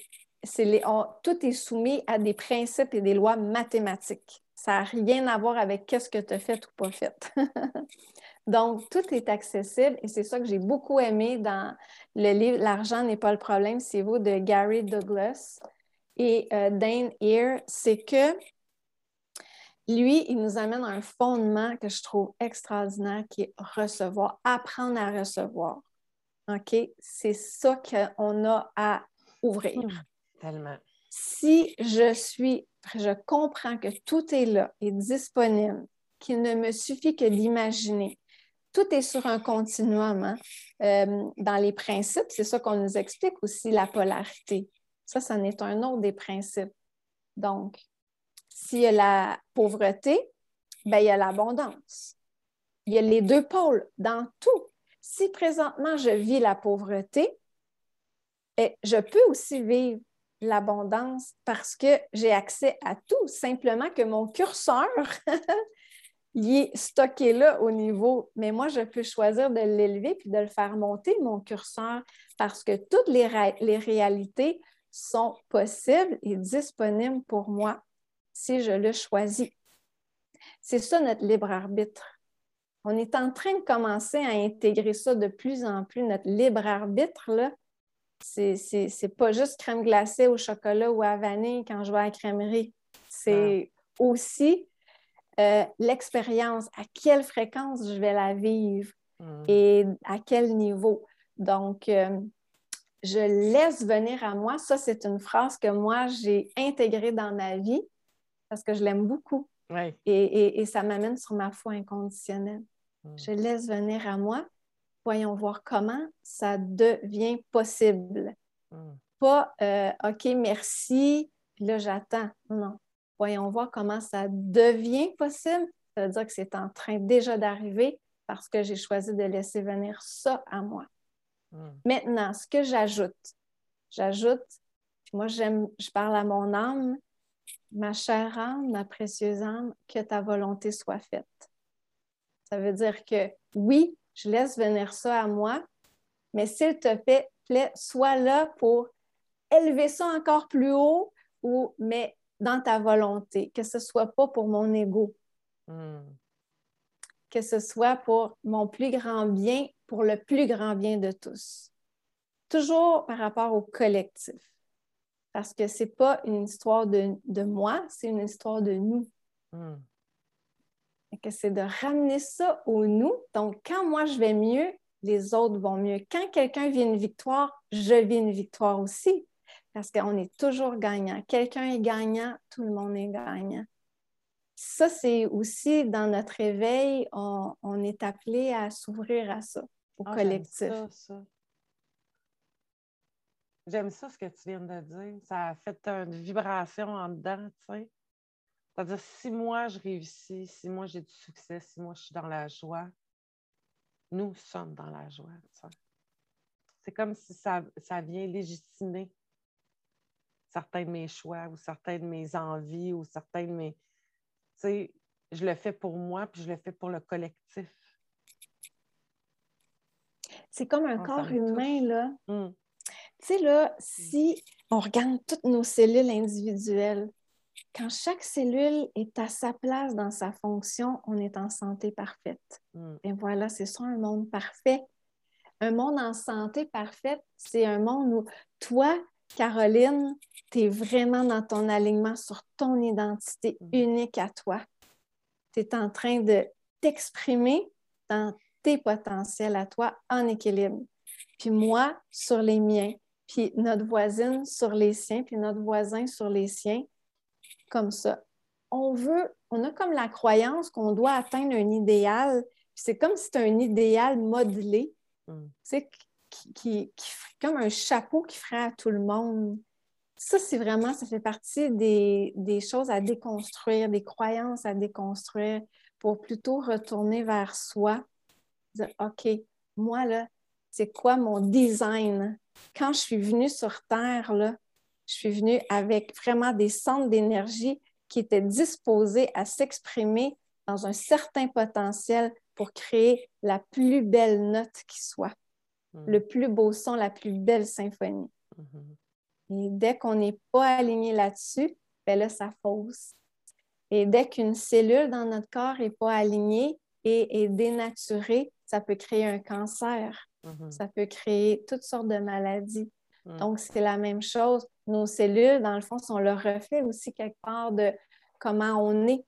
tout est soumis à des principes et des lois mathématiques. Ça n'a rien à voir avec qu'est-ce que tu as fait ou pas fait. [laughs] Donc, tout est accessible et c'est ça que j'ai beaucoup aimé dans le livre L'argent n'est pas le problème, c'est vous de Gary Douglas et euh, Dane Ear, c'est que lui, il nous amène à un fondement que je trouve extraordinaire qui est recevoir, apprendre à recevoir. OK? C'est ça qu'on a à ouvrir. Hmm, tellement. Si je suis, je comprends que tout est là et disponible, qu'il ne me suffit que d'imaginer. Tout est sur un continuum. Hein. Euh, dans les principes, c'est ça qu'on nous explique aussi, la polarité. Ça, ça n'est un autre des principes. Donc, s'il y a la pauvreté, ben, il y a l'abondance. Il y a les deux pôles dans tout. Si présentement je vis la pauvreté, eh, je peux aussi vivre l'abondance parce que j'ai accès à tout, simplement que mon curseur [laughs] il est stocké là au niveau, mais moi, je peux choisir de l'élever puis de le faire monter, mon curseur, parce que toutes les, les réalités sont possibles et disponibles pour moi si je le choisis. C'est ça notre libre arbitre. On est en train de commencer à intégrer ça de plus en plus, notre libre arbitre, là. C'est pas juste crème glacée au chocolat ou à vanille quand je vais à la crèmerie. C'est aussi euh, l'expérience, à quelle fréquence je vais la vivre mm. et à quel niveau. Donc, euh, je laisse venir à moi. Ça, c'est une phrase que moi, j'ai intégrée dans ma vie parce que je l'aime beaucoup. Et, ça m'amène sur ma foi inconditionnelle. Mm. Je laisse venir à moi. Voyons voir comment ça devient possible. Mm. Pas euh, OK, merci, puis là, j'attends. Non. Voyons voir comment ça devient possible. Ça veut dire que c'est en train déjà d'arriver parce que j'ai choisi de laisser venir ça à moi. Mm. Maintenant, ce que j'ajoute, j'ajoute, moi, j'aime, je parle à mon âme, ma chère âme, ma précieuse âme, que ta volonté soit faite. Ça veut dire que oui, je laisse venir ça à moi, mais s'il te plaît, sois là pour élever ça encore plus haut, ou, mais dans ta volonté, que ce ne soit pas pour mon ego, hmm. que ce soit pour mon plus grand bien, pour le plus grand bien de tous. Toujours par rapport au collectif parce que ce n'est pas une histoire de, moi, c'est une histoire de nous. Hmm. Que c'est de ramener ça au nous. Donc, quand moi je vais mieux, les autres vont mieux. Quand quelqu'un vit une victoire, je vis une victoire aussi. Parce qu'on est toujours gagnant. Quelqu'un est gagnant, tout le monde est gagnant. Ça, c'est aussi dans notre éveil, on, est appelé à s'ouvrir à ça, au ah, collectif. J'aime ça ce que tu viens de dire. Ça a fait une vibration en dedans, tu sais. C'est-à-dire, si moi je réussis, si moi j'ai du succès, si moi je suis dans la joie, nous sommes dans la joie. C'est comme si ça, ça vient légitimer certains de mes choix ou certaines de mes envies ou certains de mes. Tu sais, je le fais pour moi puis je le fais pour le collectif. C'est comme un corps humain, là. Hum. Tu sais, là, si on regarde toutes nos cellules individuelles, quand chaque cellule est à sa place dans sa fonction, on est en santé parfaite. Mm. Et voilà, c'est ça un monde parfait. Un monde en santé parfaite, c'est un monde où toi, Caroline, tu es vraiment dans ton alignement sur ton identité mm. unique à toi. Tu es en train de t'exprimer dans tes potentiels à toi en équilibre. Puis moi, sur les miens puis notre voisine sur les siens, puis notre voisin sur les siens, comme ça. On veut, on a comme la croyance qu'on doit atteindre un idéal, c'est comme si c'était un idéal modelé, mm. Qui, comme un chapeau qui ferait à tout le monde. Ça, c'est vraiment, ça fait partie des, des, choses à déconstruire, des croyances à déconstruire pour plutôt retourner vers soi. Dire, OK, moi, là, c'est quoi mon design? Quand je suis venue sur Terre, là, je suis venue avec vraiment des centres d'énergie qui étaient disposés à s'exprimer dans un certain potentiel pour créer la plus belle note qui soit, hmm. le plus beau son, la plus belle symphonie. Hmm. Et dès qu'on n'est pas aligné là-dessus, ben là, ça fausse. Et dès qu'une cellule dans notre corps n'est pas alignée et est dénaturée, ça peut créer un cancer. Mm-hmm. Ça peut créer toutes sortes de maladies. Mm. Donc, c'est la même chose. Nos cellules, dans le fond, sont le reflet aussi quelque part de comment on est.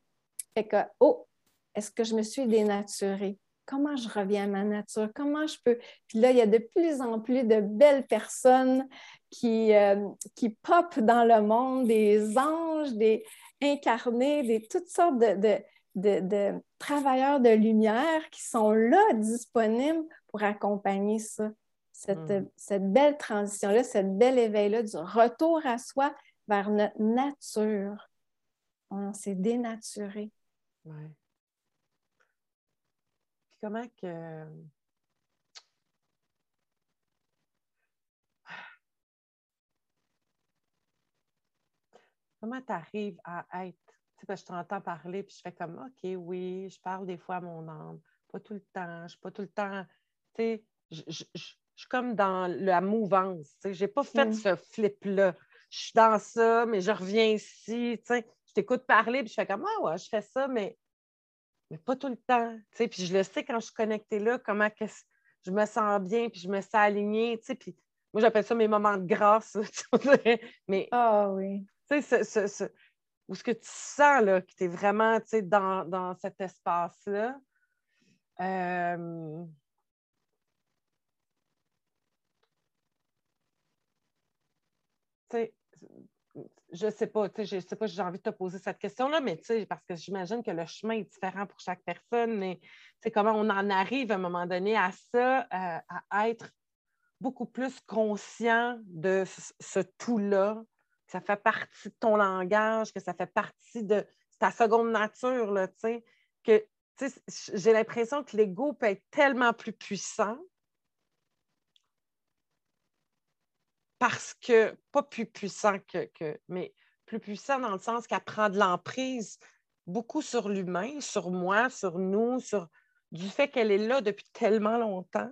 Fait que, oh, est-ce que je me suis dénaturée? Comment je reviens à ma nature? Comment je peux? Puis là, il y a de plus en plus de belles personnes qui, euh, qui popent dans le monde, des anges, des incarnés, des toutes sortes de, de, travailleurs de lumière qui sont là, disponibles pour accompagner ça, cette, mm. cette belle transition-là, cette belle éveil-là du retour à soi vers notre nature. On s'est dénaturé. Comment que. Comment tu arrives à être je t'entends parler, puis je fais comme, OK, oui, je parle des fois à mon âme. Pas tout le temps. Je suis pas tout le temps. Tu sais, je, suis comme dans la mouvance. Tu sais, j'ai pas fait mm. ce flip-là. Je suis dans ça, mais je reviens ici. Tu sais, je t'écoute parler, puis je fais comme, ah ouais, je fais ça, mais, mais pas tout le temps. Tu sais, puis je le sais quand je suis connectée là, comment que je me sens bien, puis je me sens alignée. Tu sais, puis moi, j'appelle ça mes moments de grâce. [laughs] mais, ah oui. Tu sais, ce, ou ce que tu sens là, que tu es vraiment dans, dans cet espace-là. Euh... je sais pas, je sais pas, j'ai envie de te poser cette question-là, mais parce que j'imagine que le chemin est différent pour chaque personne, mais comment on en arrive à un moment donné à ça, euh, à être beaucoup plus conscient de ce tout-là, ça fait partie de ton langage, que ça fait partie de ta seconde nature, là, que j'ai l'impression que l'ego peut être tellement plus puissant parce que, pas plus puissant que, que mais plus puissant dans le sens qu'elle prend de l'emprise beaucoup sur l'humain, sur moi, sur nous, sur du fait qu'elle est là depuis tellement longtemps.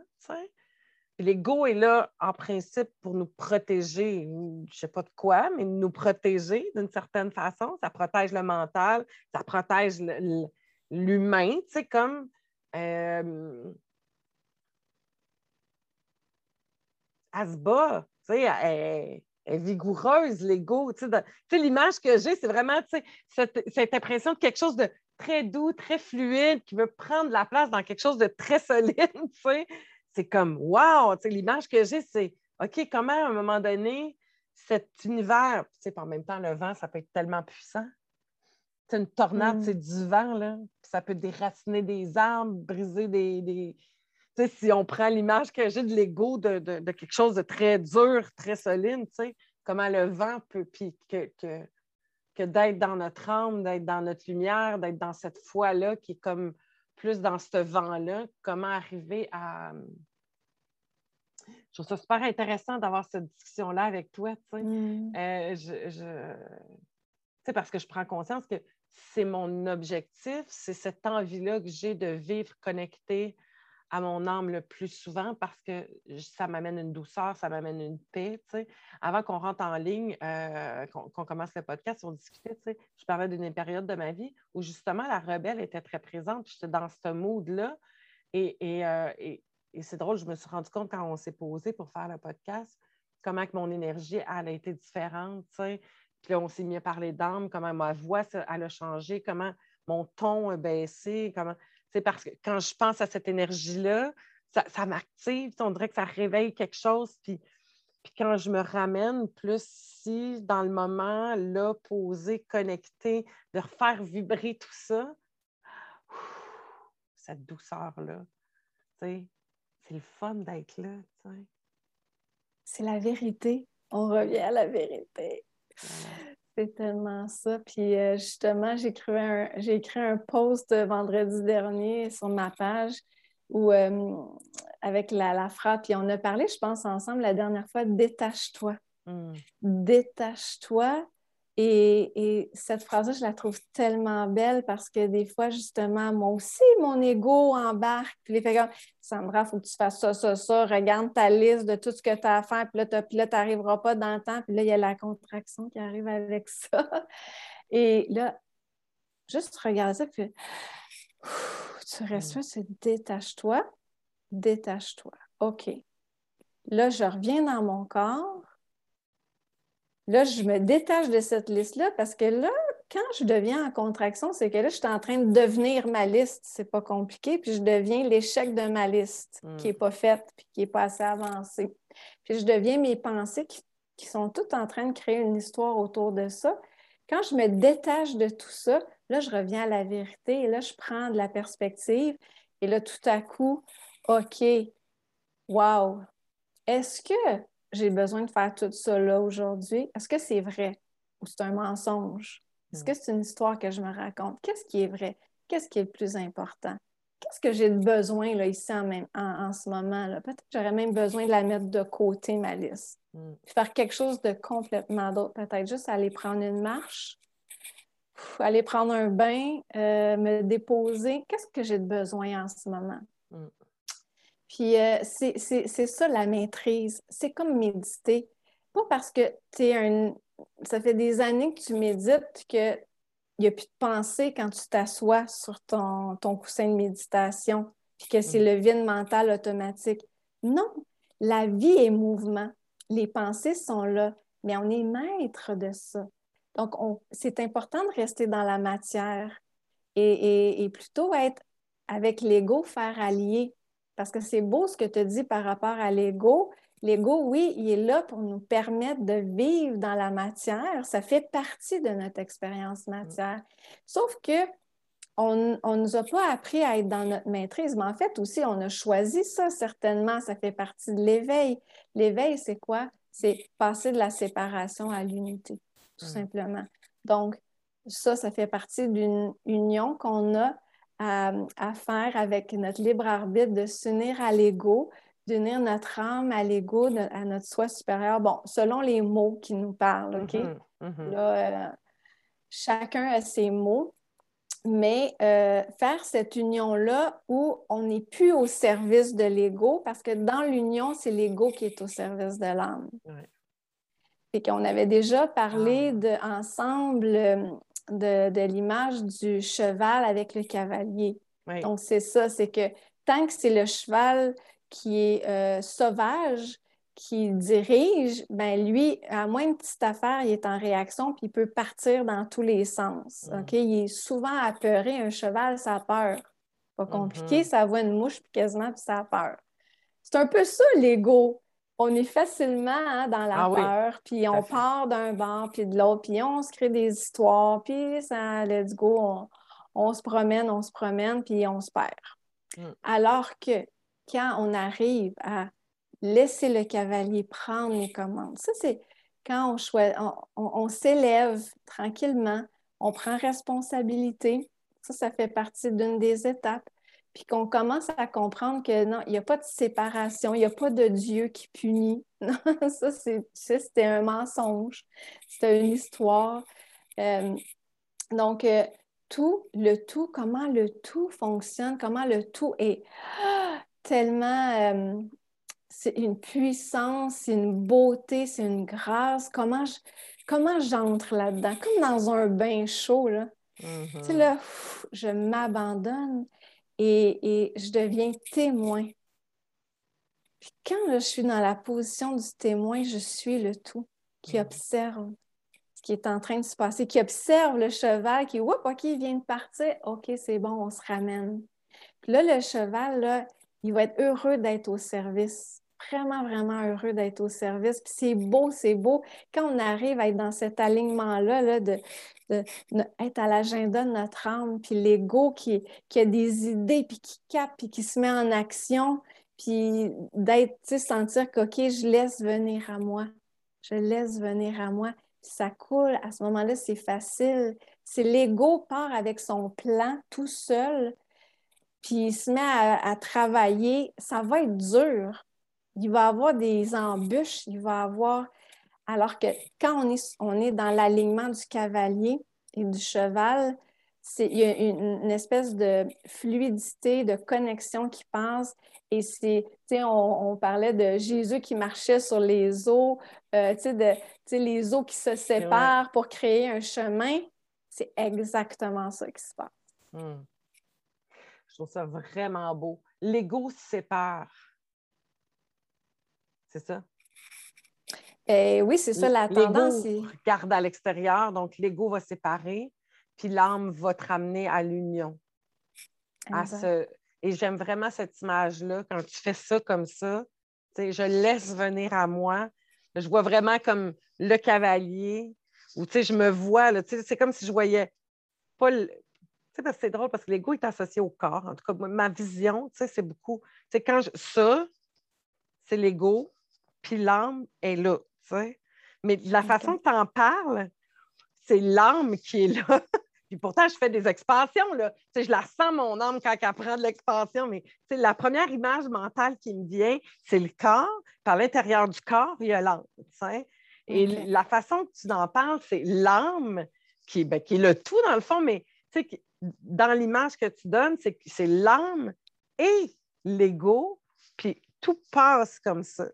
L'ego est là, en principe, pour nous protéger, je ne sais pas de quoi, mais nous protéger d'une certaine façon. Ça protège le mental, ça protège l'humain, tu sais, comme. Euh, tu sais, elle, est vigoureuse, l'ego. Tu sais, l'image que j'ai, c'est vraiment cette, cette impression de quelque chose de très doux, très fluide, qui veut prendre la place dans quelque chose de très [laughs] solide, tu sais c'est comme wow! L'image que j'ai, c'est OK, comment à un moment donné, cet univers, en même temps, le vent, ça peut être tellement puissant. C'est une tornade, mm. c'est du vent, là. Ça peut déraciner des arbres, briser des. Si on prend l'image que j'ai de l'ego, de, quelque chose de très dur, très solide, comment le vent peut. Puis que, que, que d'être dans notre âme, d'être dans notre lumière, d'être dans cette foi-là qui est comme plus dans ce vent-là, comment arriver à. Je trouve ça super intéressant d'avoir cette discussion-là avec toi. Mm. Euh, je, parce que je prends conscience que c'est mon objectif, c'est cette envie-là que j'ai de vivre connecté à mon âme le plus souvent parce que ça m'amène une douceur, ça m'amène une paix. Avant qu'on rentre en ligne, euh, qu'on commence le podcast, on discutait, je parlais d'une période de ma vie où justement la rebelle était très présente. J'étais dans ce mood-là. Euh, et, c'est drôle, je me suis rendu compte quand on s'est posé pour faire le podcast, comment que mon énergie elle a été différente. Puis on s'est mis à parler d'âme, comment ma voix elle a changé, comment mon ton a baissé, comment c'est parce que quand je pense à cette énergie-là, ça, m'active, on dirait que ça réveille quelque chose. Puis, puis quand je me ramène plus si dans le moment, là, posé, connecté, de refaire vibrer tout ça, cette douceur-là, c'est le fun d'être là. C'est la vérité. On revient à la vérité. C'est tellement ça. Puis euh, justement, j'ai écrit, un, j'ai écrit un post vendredi dernier sur ma page où, euh, avec la, la, phrase, puis on a parlé, je pense, ensemble la dernière fois, détache-toi. Hmm. Détache-toi et, cette phrase-là, je la trouve tellement belle parce que des fois, justement, moi aussi, mon ego embarque. Puis les fait comme Sandra, il faut que tu fasses ça, ça, ça. Regarde ta liste de tout ce que tu as à faire. Puis là, tu n'arriveras pas dans le temps. Puis là, il y a la contraction qui arrive avec ça. [laughs] Et là, Juste regarder ça, puis tu respires, tu détache-toi, détache-toi. OK. Là, je reviens dans mon corps. Là, je me détache de cette liste-là parce que là, quand je deviens en contraction, c'est que là, je suis en train de devenir ma liste. C'est pas compliqué. Puis je deviens l'échec de ma liste qui n'est pas faite puis qui n'est pas assez avancée. Puis je deviens mes pensées qui, qui, sont toutes en train de créer une histoire autour de ça. Quand je me détache de tout ça, là, je reviens à la vérité et là, je prends de la perspective. Et là, tout à coup, OK, wow, est-ce que j'ai besoin de faire tout ça là aujourd'hui? Est-ce que c'est vrai ou c'est un mensonge? Est-ce que c'est une histoire que je me raconte? Qu'est-ce qui est vrai? Qu'est-ce qui est le plus important? Qu'est-ce que j'ai de besoin là, ici en, même, en, ce moment? Peut-être que j'aurais même besoin de la mettre de côté, ma liste. Mm. Faire quelque chose de complètement d'autre. Peut-être juste aller prendre une marche, aller prendre un bain, euh, me déposer. Qu'est-ce que j'ai de besoin en ce moment? Mm. Puis euh, c'est ça la maîtrise. C'est comme méditer. Pas parce que tu es un, ça fait des années que tu médites qu'il n'y a plus de pensée quand tu t'assois sur ton, ton, coussin de méditation, puis que c'est mm. le vide mental automatique. Non, la vie est mouvement. Les pensées sont là, mais on est maître de ça. Donc, c'est important de rester dans la matière et, et plutôt être avec l'ego, faire allier. Parce que c'est beau ce que tu dis par rapport à l'ego, L'ego, oui, il est là pour nous permettre de vivre dans la matière. Ça fait partie de notre expérience mm. matière. Sauf que on ne nous a pas appris à être dans notre maîtrise, mais en fait aussi, on a choisi ça, certainement. Ça fait partie de l'éveil. L'éveil, c'est quoi? C'est passer de la séparation à l'unité, tout mm. simplement. Donc, ça, ça fait partie d'une union qu'on a à, à, faire avec notre libre arbitre de s'unir à l'ego, d'unir notre âme à l'ego, à notre soi supérieur, bon, selon les mots qui nous parlent, OK? Mm-hmm, mm-hmm. Là, euh, chacun a ses mots, mais euh, faire cette union-là où on n'est plus au service de l'ego, parce que dans l'union, c'est l'ego qui est au service de l'âme. Et qu'on avait déjà parlé ah. de, ensemble euh, de, de l'image du cheval avec le cavalier. Donc, c'est ça, c'est que tant que c'est le cheval qui est euh, sauvage, qui dirige, ben lui, à moins une petite affaire, il est en réaction, puis il peut partir dans tous les sens. OK? Il est souvent apeuré. Un cheval, ça a peur. Pas compliqué, mm-hmm. ça voit une mouche, puis quasiment, puis ça a peur. C'est un peu ça, l'ego. On est facilement hein, dans la ah peur, puis on part d'un bord, puis de l'autre, puis on se crée des histoires, puis ça, let's go, on, se promène, on se promène, puis on se perd. Mm. Alors que quand on arrive à laisser le cavalier prendre les commandes. Ça, c'est quand on, s'élève tranquillement, on prend responsabilité. Ça, ça fait partie d'une des étapes. Puis qu'on commence à comprendre que non, il n'y a pas de séparation, il n'y a pas de Dieu qui punit. [laughs] Non, ça, c'était un mensonge. C'était une histoire. Euh, donc, euh, tout, le tout, comment le tout fonctionne, comment le tout est [gasps] tellement, euh, c'est une puissance, c'est une beauté, c'est une grâce. Comment je, comment j'entre là-dedans? Comme dans un bain chaud, là. Tu sais, là, mm-hmm. je m'abandonne et, je deviens témoin. Puis quand je suis dans la position du témoin, je suis le tout qui mm-hmm. observe ce qui est en train de se passer, qui observe le cheval qui, oups, OK, il vient de partir. OK, c'est bon, on se ramène. Puis là, le cheval, là, il va être heureux d'être au service. Vraiment, vraiment heureux d'être au service. Puis c'est beau, c'est beau. Quand on arrive à être dans cet alignement-là, là, de, être à l'agenda de notre âme, puis l'ego qui, qui a des idées, puis qui capte, puis qui se met en action, puis d'être, sentir que, OK, je laisse venir à moi. Je laisse venir à moi. ça coule. À ce moment-là, c'est facile. C'est l'ego part avec son plan tout seul puis il se met à, travailler, ça va être dur. Il va avoir des embûches, il va avoir. Alors que quand on est, on est dans l'alignement du cavalier et du cheval, il y a une, espèce de fluidité, de connexion qui passe. Et c'est, tu sais, on, parlait de Jésus qui marchait sur les eaux, euh, tu sais, les eaux qui se séparent pour créer un chemin c'est exactement ça qui se passe. Hmm. Je trouve ça vraiment beau. L'ego sépare. C'est ça? Eh oui, c'est ça la tendance. regarde à l'extérieur, donc l'ego va séparer, puis l'âme va te ramener à l'union. Et j'aime vraiment cette image-là, quand tu fais ça comme ça, je laisse venir à moi. Je vois vraiment comme le cavalier, ou je me vois, c'est comme si je voyais pas le, c'est drôle parce que l'ego est associé au corps. En tout cas, ma vision, c'est beaucoup. C'est quand ça, c'est l'ego, puis l'âme est là. Mais la façon que tu en parles, c'est l'âme qui est là. [laughs] puis pourtant, je fais des expansions. Là. je la sens, mon âme, quand elle prend de l'expansion. Mais la première image mentale qui me vient, c'est le corps. Par l'intérieur du corps, il y a l'âme. Et la façon que tu en parles, c'est l'âme qui, ben, qui, est le tout, dans le fond, mais dans l'image que tu donnes, c'est c'est l'âme et l'ego, puis tout passe comme ça.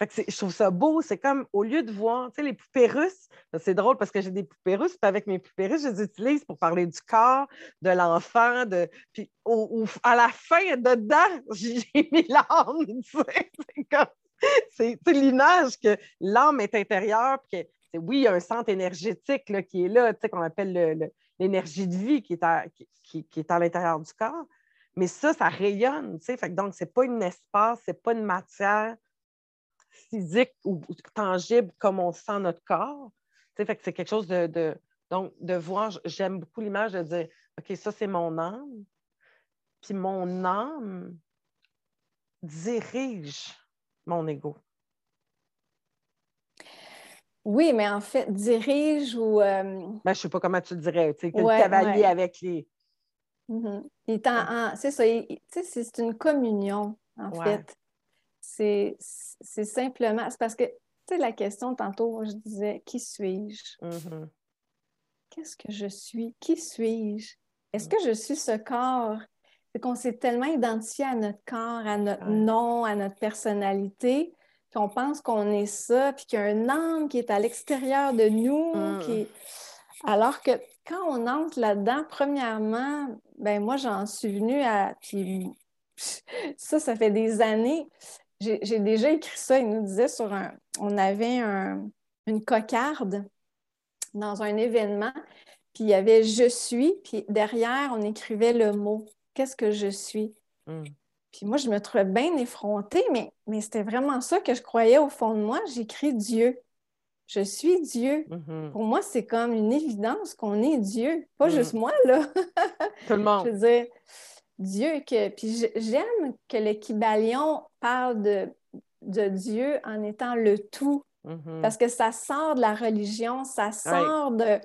Je trouve ça beau. C'est comme au lieu de voir, les poupées russes, c'est drôle parce que j'ai des poupées russes, puis avec mes poupées russes, je les utilise pour parler du corps, de l'enfant, de. Puis à la fin, dedans, [laughs] j'ai mis l'âme. C'est l'image que l'âme est intérieure, puis que oui, il y a un centre énergétique qui est là, qu'on appelle le, l'énergie de vie qui est à, qui, est à l'intérieur du corps. Mais ça, ça rayonne, Fait donc, ce n'est pas un espace, ce n'est pas une matière physique ou, tangible comme on sent notre corps. Fait que c'est quelque chose de, Donc, de voir, j'aime beaucoup l'image de dire, OK, ça, c'est mon âme. Puis mon âme dirige mon ego. Oui, mais en fait, dirige ou. Euh, ben, je ne sais pas comment tu le dirais. Tu sais, le cavalier avec les. Mm-hmm. C'est ça. c'est une communion, en fait. C'est simplement. C'est parce que, tu sais, la question tantôt, je disais qui suis-je? Mm-hmm. Qu'est-ce que je suis? Qui suis-je? Est-ce mm. que je suis ce corps? C'est qu'on s'est tellement identifié à notre corps, à notre nom, à notre personnalité, qu'on pense qu'on est ça, puis qu'il y a un âme qui est à l'extérieur de nous. Hmm. Qui... Alors que quand on entre là-dedans, premièrement, ben moi, j'en suis venue à. Puis [laughs] ça, ça fait des années. J'ai déjà écrit ça. Il nous disait sur un. On avait une cocarde dans un événement, puis il y avait Je suis, puis derrière, on écrivait le mot. Qu'est-ce que je suis? Hmm. Puis moi, je me trouvais bien effrontée, mais, mais c'était vraiment ça que je croyais au fond de moi. J'écris Dieu. Je suis Dieu. Mm-hmm. Pour moi, c'est comme une évidence qu'on est Dieu. Pas mm. juste moi, là. Tout le monde. [laughs] je veux dire, Dieu. Que... Puis j'aime que le Kibalion parle de, de Dieu en étant le tout. Mm-hmm. Parce que ça sort de la religion, ça sort d'un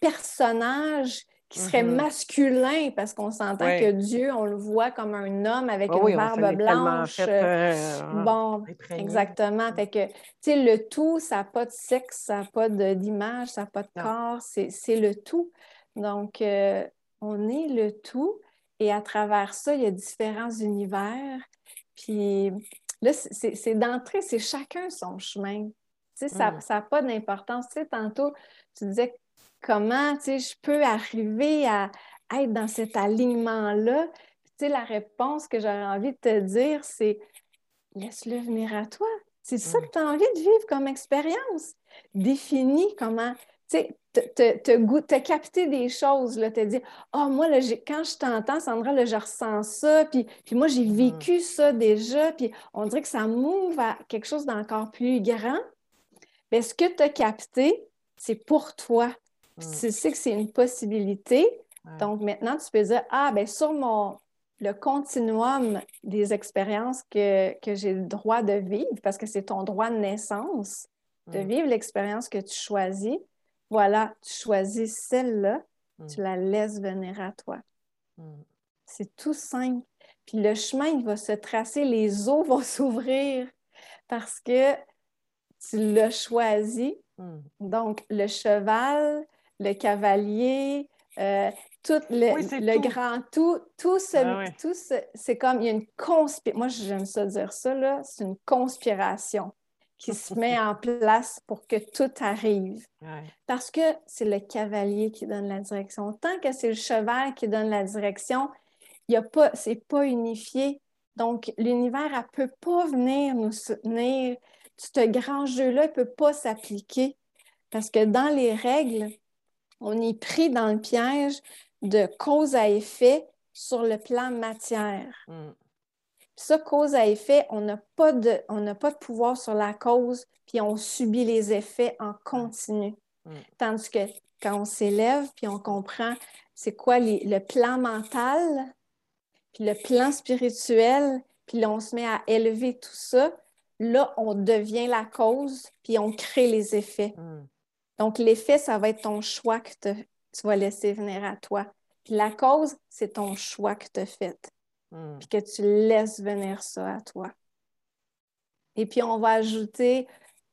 personnage qui serait mm-hmm. masculin parce qu'on s'entend que Dieu, on le voit comme un homme avec ah une barbe blanche. Euh, euh, bon, exactement. Fait que, tu sais, le tout, ça n'a pas de sexe, ça n'a pas d'image, ça n'a pas de corps, c'est le tout. Donc, euh, on est le tout et à travers ça, il y a différents univers. Puis là, c'est d'entrée, c'est chacun son chemin. Tu sais, ça n'a mm. pas d'importance. Tu sais, tantôt, tu disais comment je peux arriver à être dans cet alignement-là. La réponse que j'aurais envie de te dire, c'est laisse-le venir à toi. C'est ça que tu as envie de vivre comme expérience. Définis comment, tu sais, te capter des choses, te dire Oh, moi, là, quand je t'entends, Sandra, là, je ressens ça, puis, puis moi, j'ai vécu ça déjà, puis on dirait que ça m'ouvre à quelque chose d'encore plus grand. Mais ce que tu as capté, c'est pour toi. Mm. Tu sais que c'est une possibilité. Donc maintenant, tu peux dire, ah, ben sur mon, le continuum des expériences que, j'ai le droit de vivre, parce que c'est ton droit de naissance, de mm. vivre l'expérience que tu choisis. Voilà, tu choisis celle-là, mm. tu la laisses venir à toi. C'est tout simple. Puis le chemin, il va se tracer, les eaux vont [laughs] s'ouvrir parce que tu l'as choisi. Donc, le cheval, le cavalier, euh, tout le, grand tout, tout, ah c'est comme, il y a une conspiration. Moi, j'aime ça dire ça, là, c'est une conspiration. Qui se met en place pour que tout arrive. Parce que c'est le cavalier qui donne la direction. Tant que c'est le cheval qui donne la direction, il y a pas, c'est pas unifié. Donc, l'univers, elle peut pas venir nous soutenir. Ce grand jeu-là ne peut pas s'appliquer. Parce que dans les règles, on est pris dans le piège de cause à effet sur le plan matière. Mm. Ça, cause à effet, on n'a pas, de, pas de pouvoir sur la cause, puis on subit les effets en continu. Mm. Tandis que quand on s'élève, puis on comprend c'est quoi le plan mental, puis le plan spirituel, puis là, on se met à élever tout ça, là, on devient la cause, puis on crée les effets. Mm. Donc, l'effet, ça va être ton choix que tu vas laisser venir à toi. Puis la cause, c'est ton choix que tu as fait. Hmm. Puis que tu laisses venir ça à toi. Et puis, on va ajouter,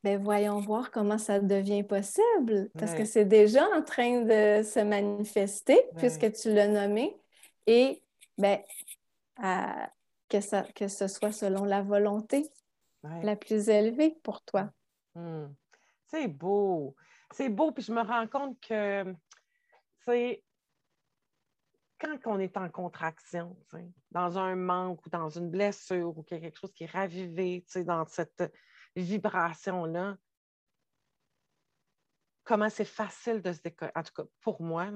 ben voyons voir comment ça devient possible, parce que c'est déjà en train de se manifester, puisque tu l'as nommé. Et ben, que, ça, que ce soit selon la volonté la plus élevée pour toi. Hmm. C'est beau. C'est beau, puis je me rends compte que, c'est quand on est en contraction, dans un manque ou dans une blessure ou quelque chose qui est ravivé dans cette vibration-là, comment c'est facile de se décoller. En tout cas, pour moi,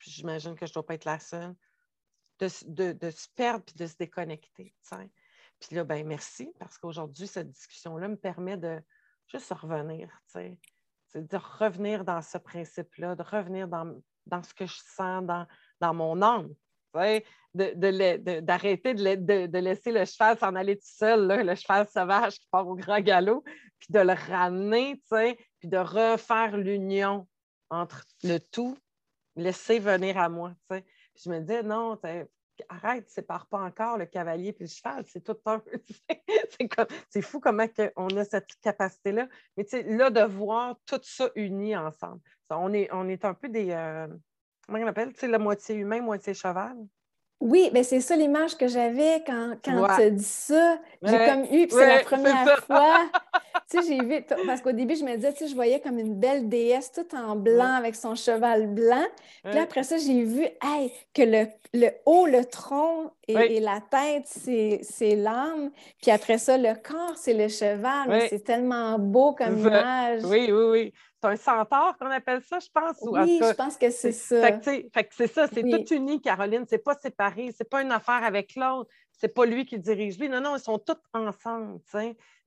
j'imagine que je ne dois pas être la seule, de, se perdre et de se déconnecter. Puis là, ben merci, parce qu'aujourd'hui, cette discussion-là me permet de juste revenir. De revenir dans ce principe-là, de revenir dans, dans ce que je sens, dans, dans mon âme. D'arrêter de, laisser le cheval s'en aller tout seul, le cheval sauvage qui part au grand galop, puis de le ramener, puis de refaire l'union entre le tout, laisser venir à moi. je me dis, non, arrête, sépare pas encore le cavalier et le cheval, c'est tout un. [laughs] c'est fou comment on a cette capacité-là. Mais là, de voir tout ça uni ensemble. on, est, on est un peu des. Euh, comment on appelle, tu sais, la moitié humain, moitié cheval? Oui, mais c'est ça l'image que j'avais quand, quand tu dis ça. J'ai comme eu, c'est la première fois. tu sais, j'ai vu, parce qu'au début, je me disais, tu sais, je voyais comme une belle déesse toute en blanc avec son cheval blanc. Puis après ça, j'ai vu, hey, que le, le, haut, le tronc et, la tête, c'est l'âme. Puis après ça, le corps, c'est le cheval. C'est tellement beau comme image. Oui, oui, oui c'est un centaure qu'on appelle ça, je pense. Oui, je pense que c'est ça. Fait que, c'est ça, c'est tout uni, Caroline. C'est pas séparé, c'est pas une affaire avec l'autre. C'est pas lui qui dirige lui. Non, non, ils sont tous ensemble,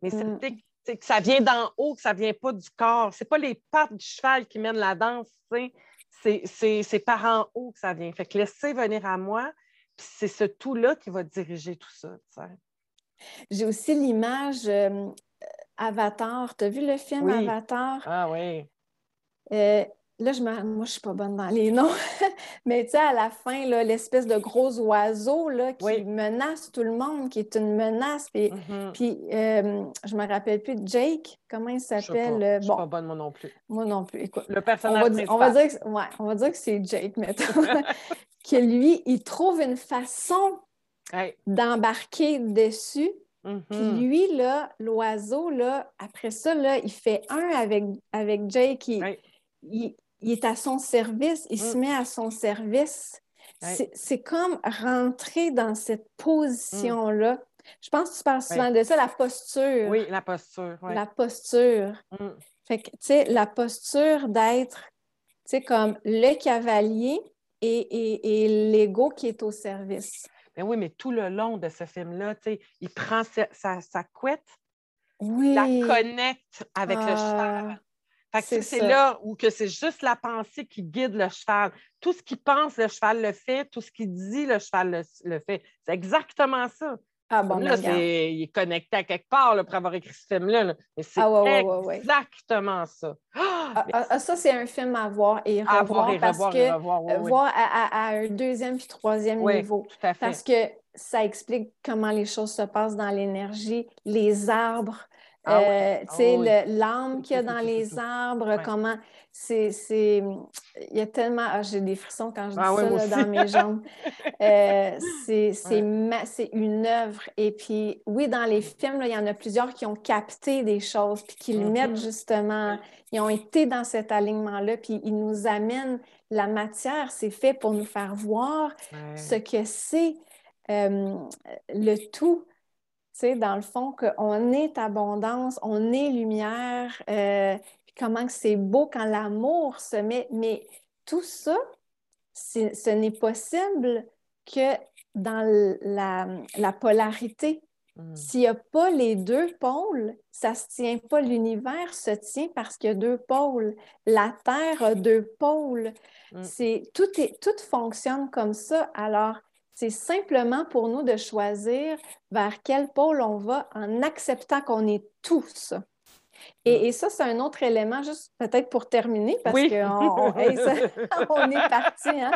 Mais mm. c'est que ça vient d'en haut, que ça vient pas du corps. C'est pas les pattes du cheval qui mènent la danse, C'est par en haut que ça vient. Fait que laissez venir à moi, puis c'est ce tout-là qui va diriger tout ça, J'ai aussi l'image, euh, Avatar. Tu as vu le film Avatar? Ah oui. Euh, là, je moi, je ne suis pas bonne dans les [laughs] noms, mais tu sais, à la fin, l'espèce de gros oiseau là, qui menace tout le monde, qui est une menace. Puis, mm-hmm. puis euh, je me rappelle plus de Jake, comment il s'appelle? Je ne suis, pas bonne, moi non plus. Moi non plus. Écoute, le personnage on va, on va dire que, ouais, on va dire que c'est Jake, mettons. [laughs] que lui, il trouve une façon d'embarquer dessus puis mm-hmm. lui, là, l'oiseau, là, après ça, là, il fait un avec, avec Jake. Il, il, est à son service, il se mm. met à son service. C'est comme rentrer dans cette position-là. Je pense que tu parles souvent de ça, la posture. Oui, la posture. La posture. Mm. Fait que, tu sais, la posture d'être, tu sais, comme le cavalier et, et, et l'ego qui est au service. Mais oui, mais tout le long de ce film-là, il prend sa, sa, couette, oui. la connecte avec le cheval. Ah, c'est là où que c'est juste la pensée qui guide le cheval. Tout ce qu'il pense, le cheval le fait. Tout ce qu'il dit, le cheval le fait. C'est exactement ça. Ah bon, là, il est connecté à quelque part là, pour avoir écrit ce film-là. Mais c'est ah, exactement ça. Ah, ah, ça, c'est un film à voir et revoir. À voir et parce que voir à, un deuxième puis troisième niveau. Tout à fait. Parce que ça explique comment les choses se passent dans l'énergie, les arbres, Ah euh, oui. tu sais, Ah oui. l'âme qu'il y a dans les arbres, Ouais. comment c'est, c'est, il y a tellement, ah, j'ai des frissons quand je dis Ah ça là, dans mes jambes. Euh, c'est, [laughs] ma- une œuvre. Et puis, oui, dans les films, il y en a plusieurs qui ont capté des choses, puis qui le mettent justement, ils ont été dans cet alignement-là, puis ils nous amènent la matière, c'est fait pour nous faire voir ce que c'est euh, le tout. Sais, dans le fond, qu'on est abondance, on est lumière, euh, comment que c'est beau quand l'amour se met. Mais tout ça, ce n'est possible que dans la, la polarité. Mm. S'il n'y a pas les deux pôles, ça ne se tient pas. L'univers se tient parce qu'il y a deux pôles. La Terre a deux pôles. Mm. C'est, tout, est, tout fonctionne comme ça. Alors, c'est simplement pour nous de choisir vers quel pôle on va en acceptant qu'on est tous. Et, et ça, c'est un autre élément, juste peut-être pour terminer, parce Oui. qu'on [laughs] on, hey, ça- [laughs] on est parti. Hein?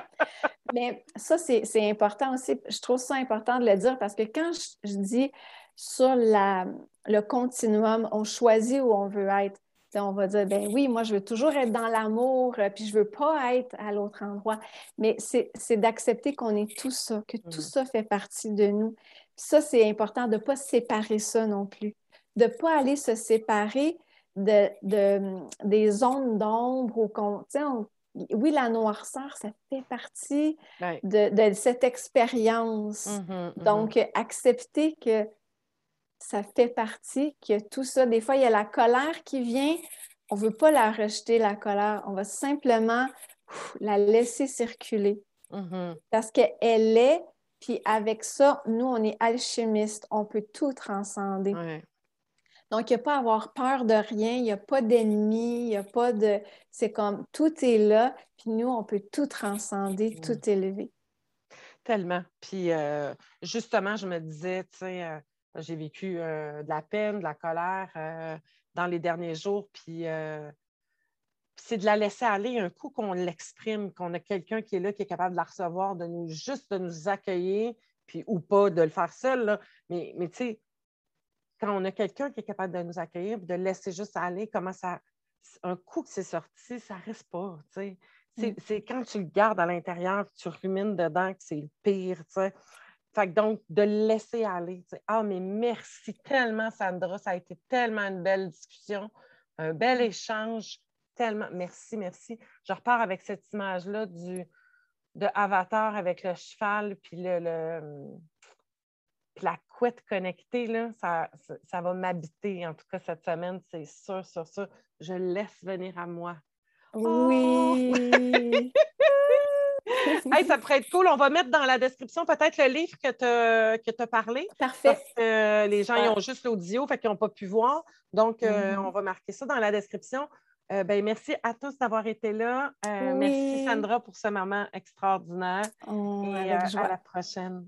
Mais ça, c'est c'est important aussi. Je trouve ça important de le dire parce que quand je, je dis sur la, le continuum, on choisit où on veut être. On va dire, ben oui, moi, je veux toujours être dans l'amour, euh, puis je veux pas être à l'autre endroit. Mais c'est d'accepter qu'on est tout ça, que tout ça fait partie de nous. Puis ça, c'est important de ne pas séparer ça non plus. De ne pas aller se séparer de, de- des zones d'ombre ou qu'on, oui, la noirceur, ça fait partie de, de cette expérience. Mhm, mhm. Donc, accepter que ça fait partie, que tout ça, des fois, il y a la colère qui vient, on ne veut pas la rejeter, la colère, on va simplement ouf, la laisser circuler Mhm. parce qu'elle est, puis avec ça, nous, on est alchimistes, on peut tout transcender. Ouais. Donc, il n'y a pas à avoir peur de rien, il n'y a pas d'ennemi, il n'y a pas de... C'est comme, tout est là, puis nous, on peut tout transcender, Mm. tout élever. Tellement. Puis euh, justement, je me disais, tu sais, euh, j'ai vécu euh, de la peine, de la colère euh, dans les derniers jours, puis euh, c'est de la laisser aller un coup qu'on l'exprime, qu'on a quelqu'un qui est là, qui est capable de la recevoir, de nous juste de nous accueillir, puis ou pas de le faire seul, là. mais, mais tu sais, quand on a quelqu'un qui est capable de nous accueillir, puis de laisser juste aller, comment ça. Un coup que c'est sorti, ça reste pas. C'est Mm. c'est quand tu le gardes à l'intérieur, que tu rumines dedans, que c'est le pire. Fait que donc, de le laisser aller. tu sais. Ah, mais merci tellement, Sandra. Ça a été tellement une belle discussion, un bel échange. Tellement. Merci, merci. Je repars avec cette image-là du de Avatar avec le cheval, puis le, le- puis la couette connectée, là, ça, ça, ça va m'habiter, en tout cas cette semaine, c'est sûr, sûr, sûr. Je laisse venir à moi. Oui! [laughs] [laughs] Hey, ça pourrait être cool. On va mettre dans la description peut-être le livre que tu as parlé. Parfait. Parce que les gens ils ont juste l'audio, fait qu'ils n'ont pas pu voir. Donc, euh, Mhm. on va marquer ça dans la description. Euh, ben, merci à tous d'avoir été là. Euh, Oui. Merci, Sandra, pour ce moment extraordinaire. Oh, Et avec joie. à la prochaine.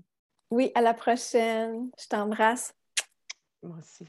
Oui, à la prochaine. Je t'embrasse. Moi aussi.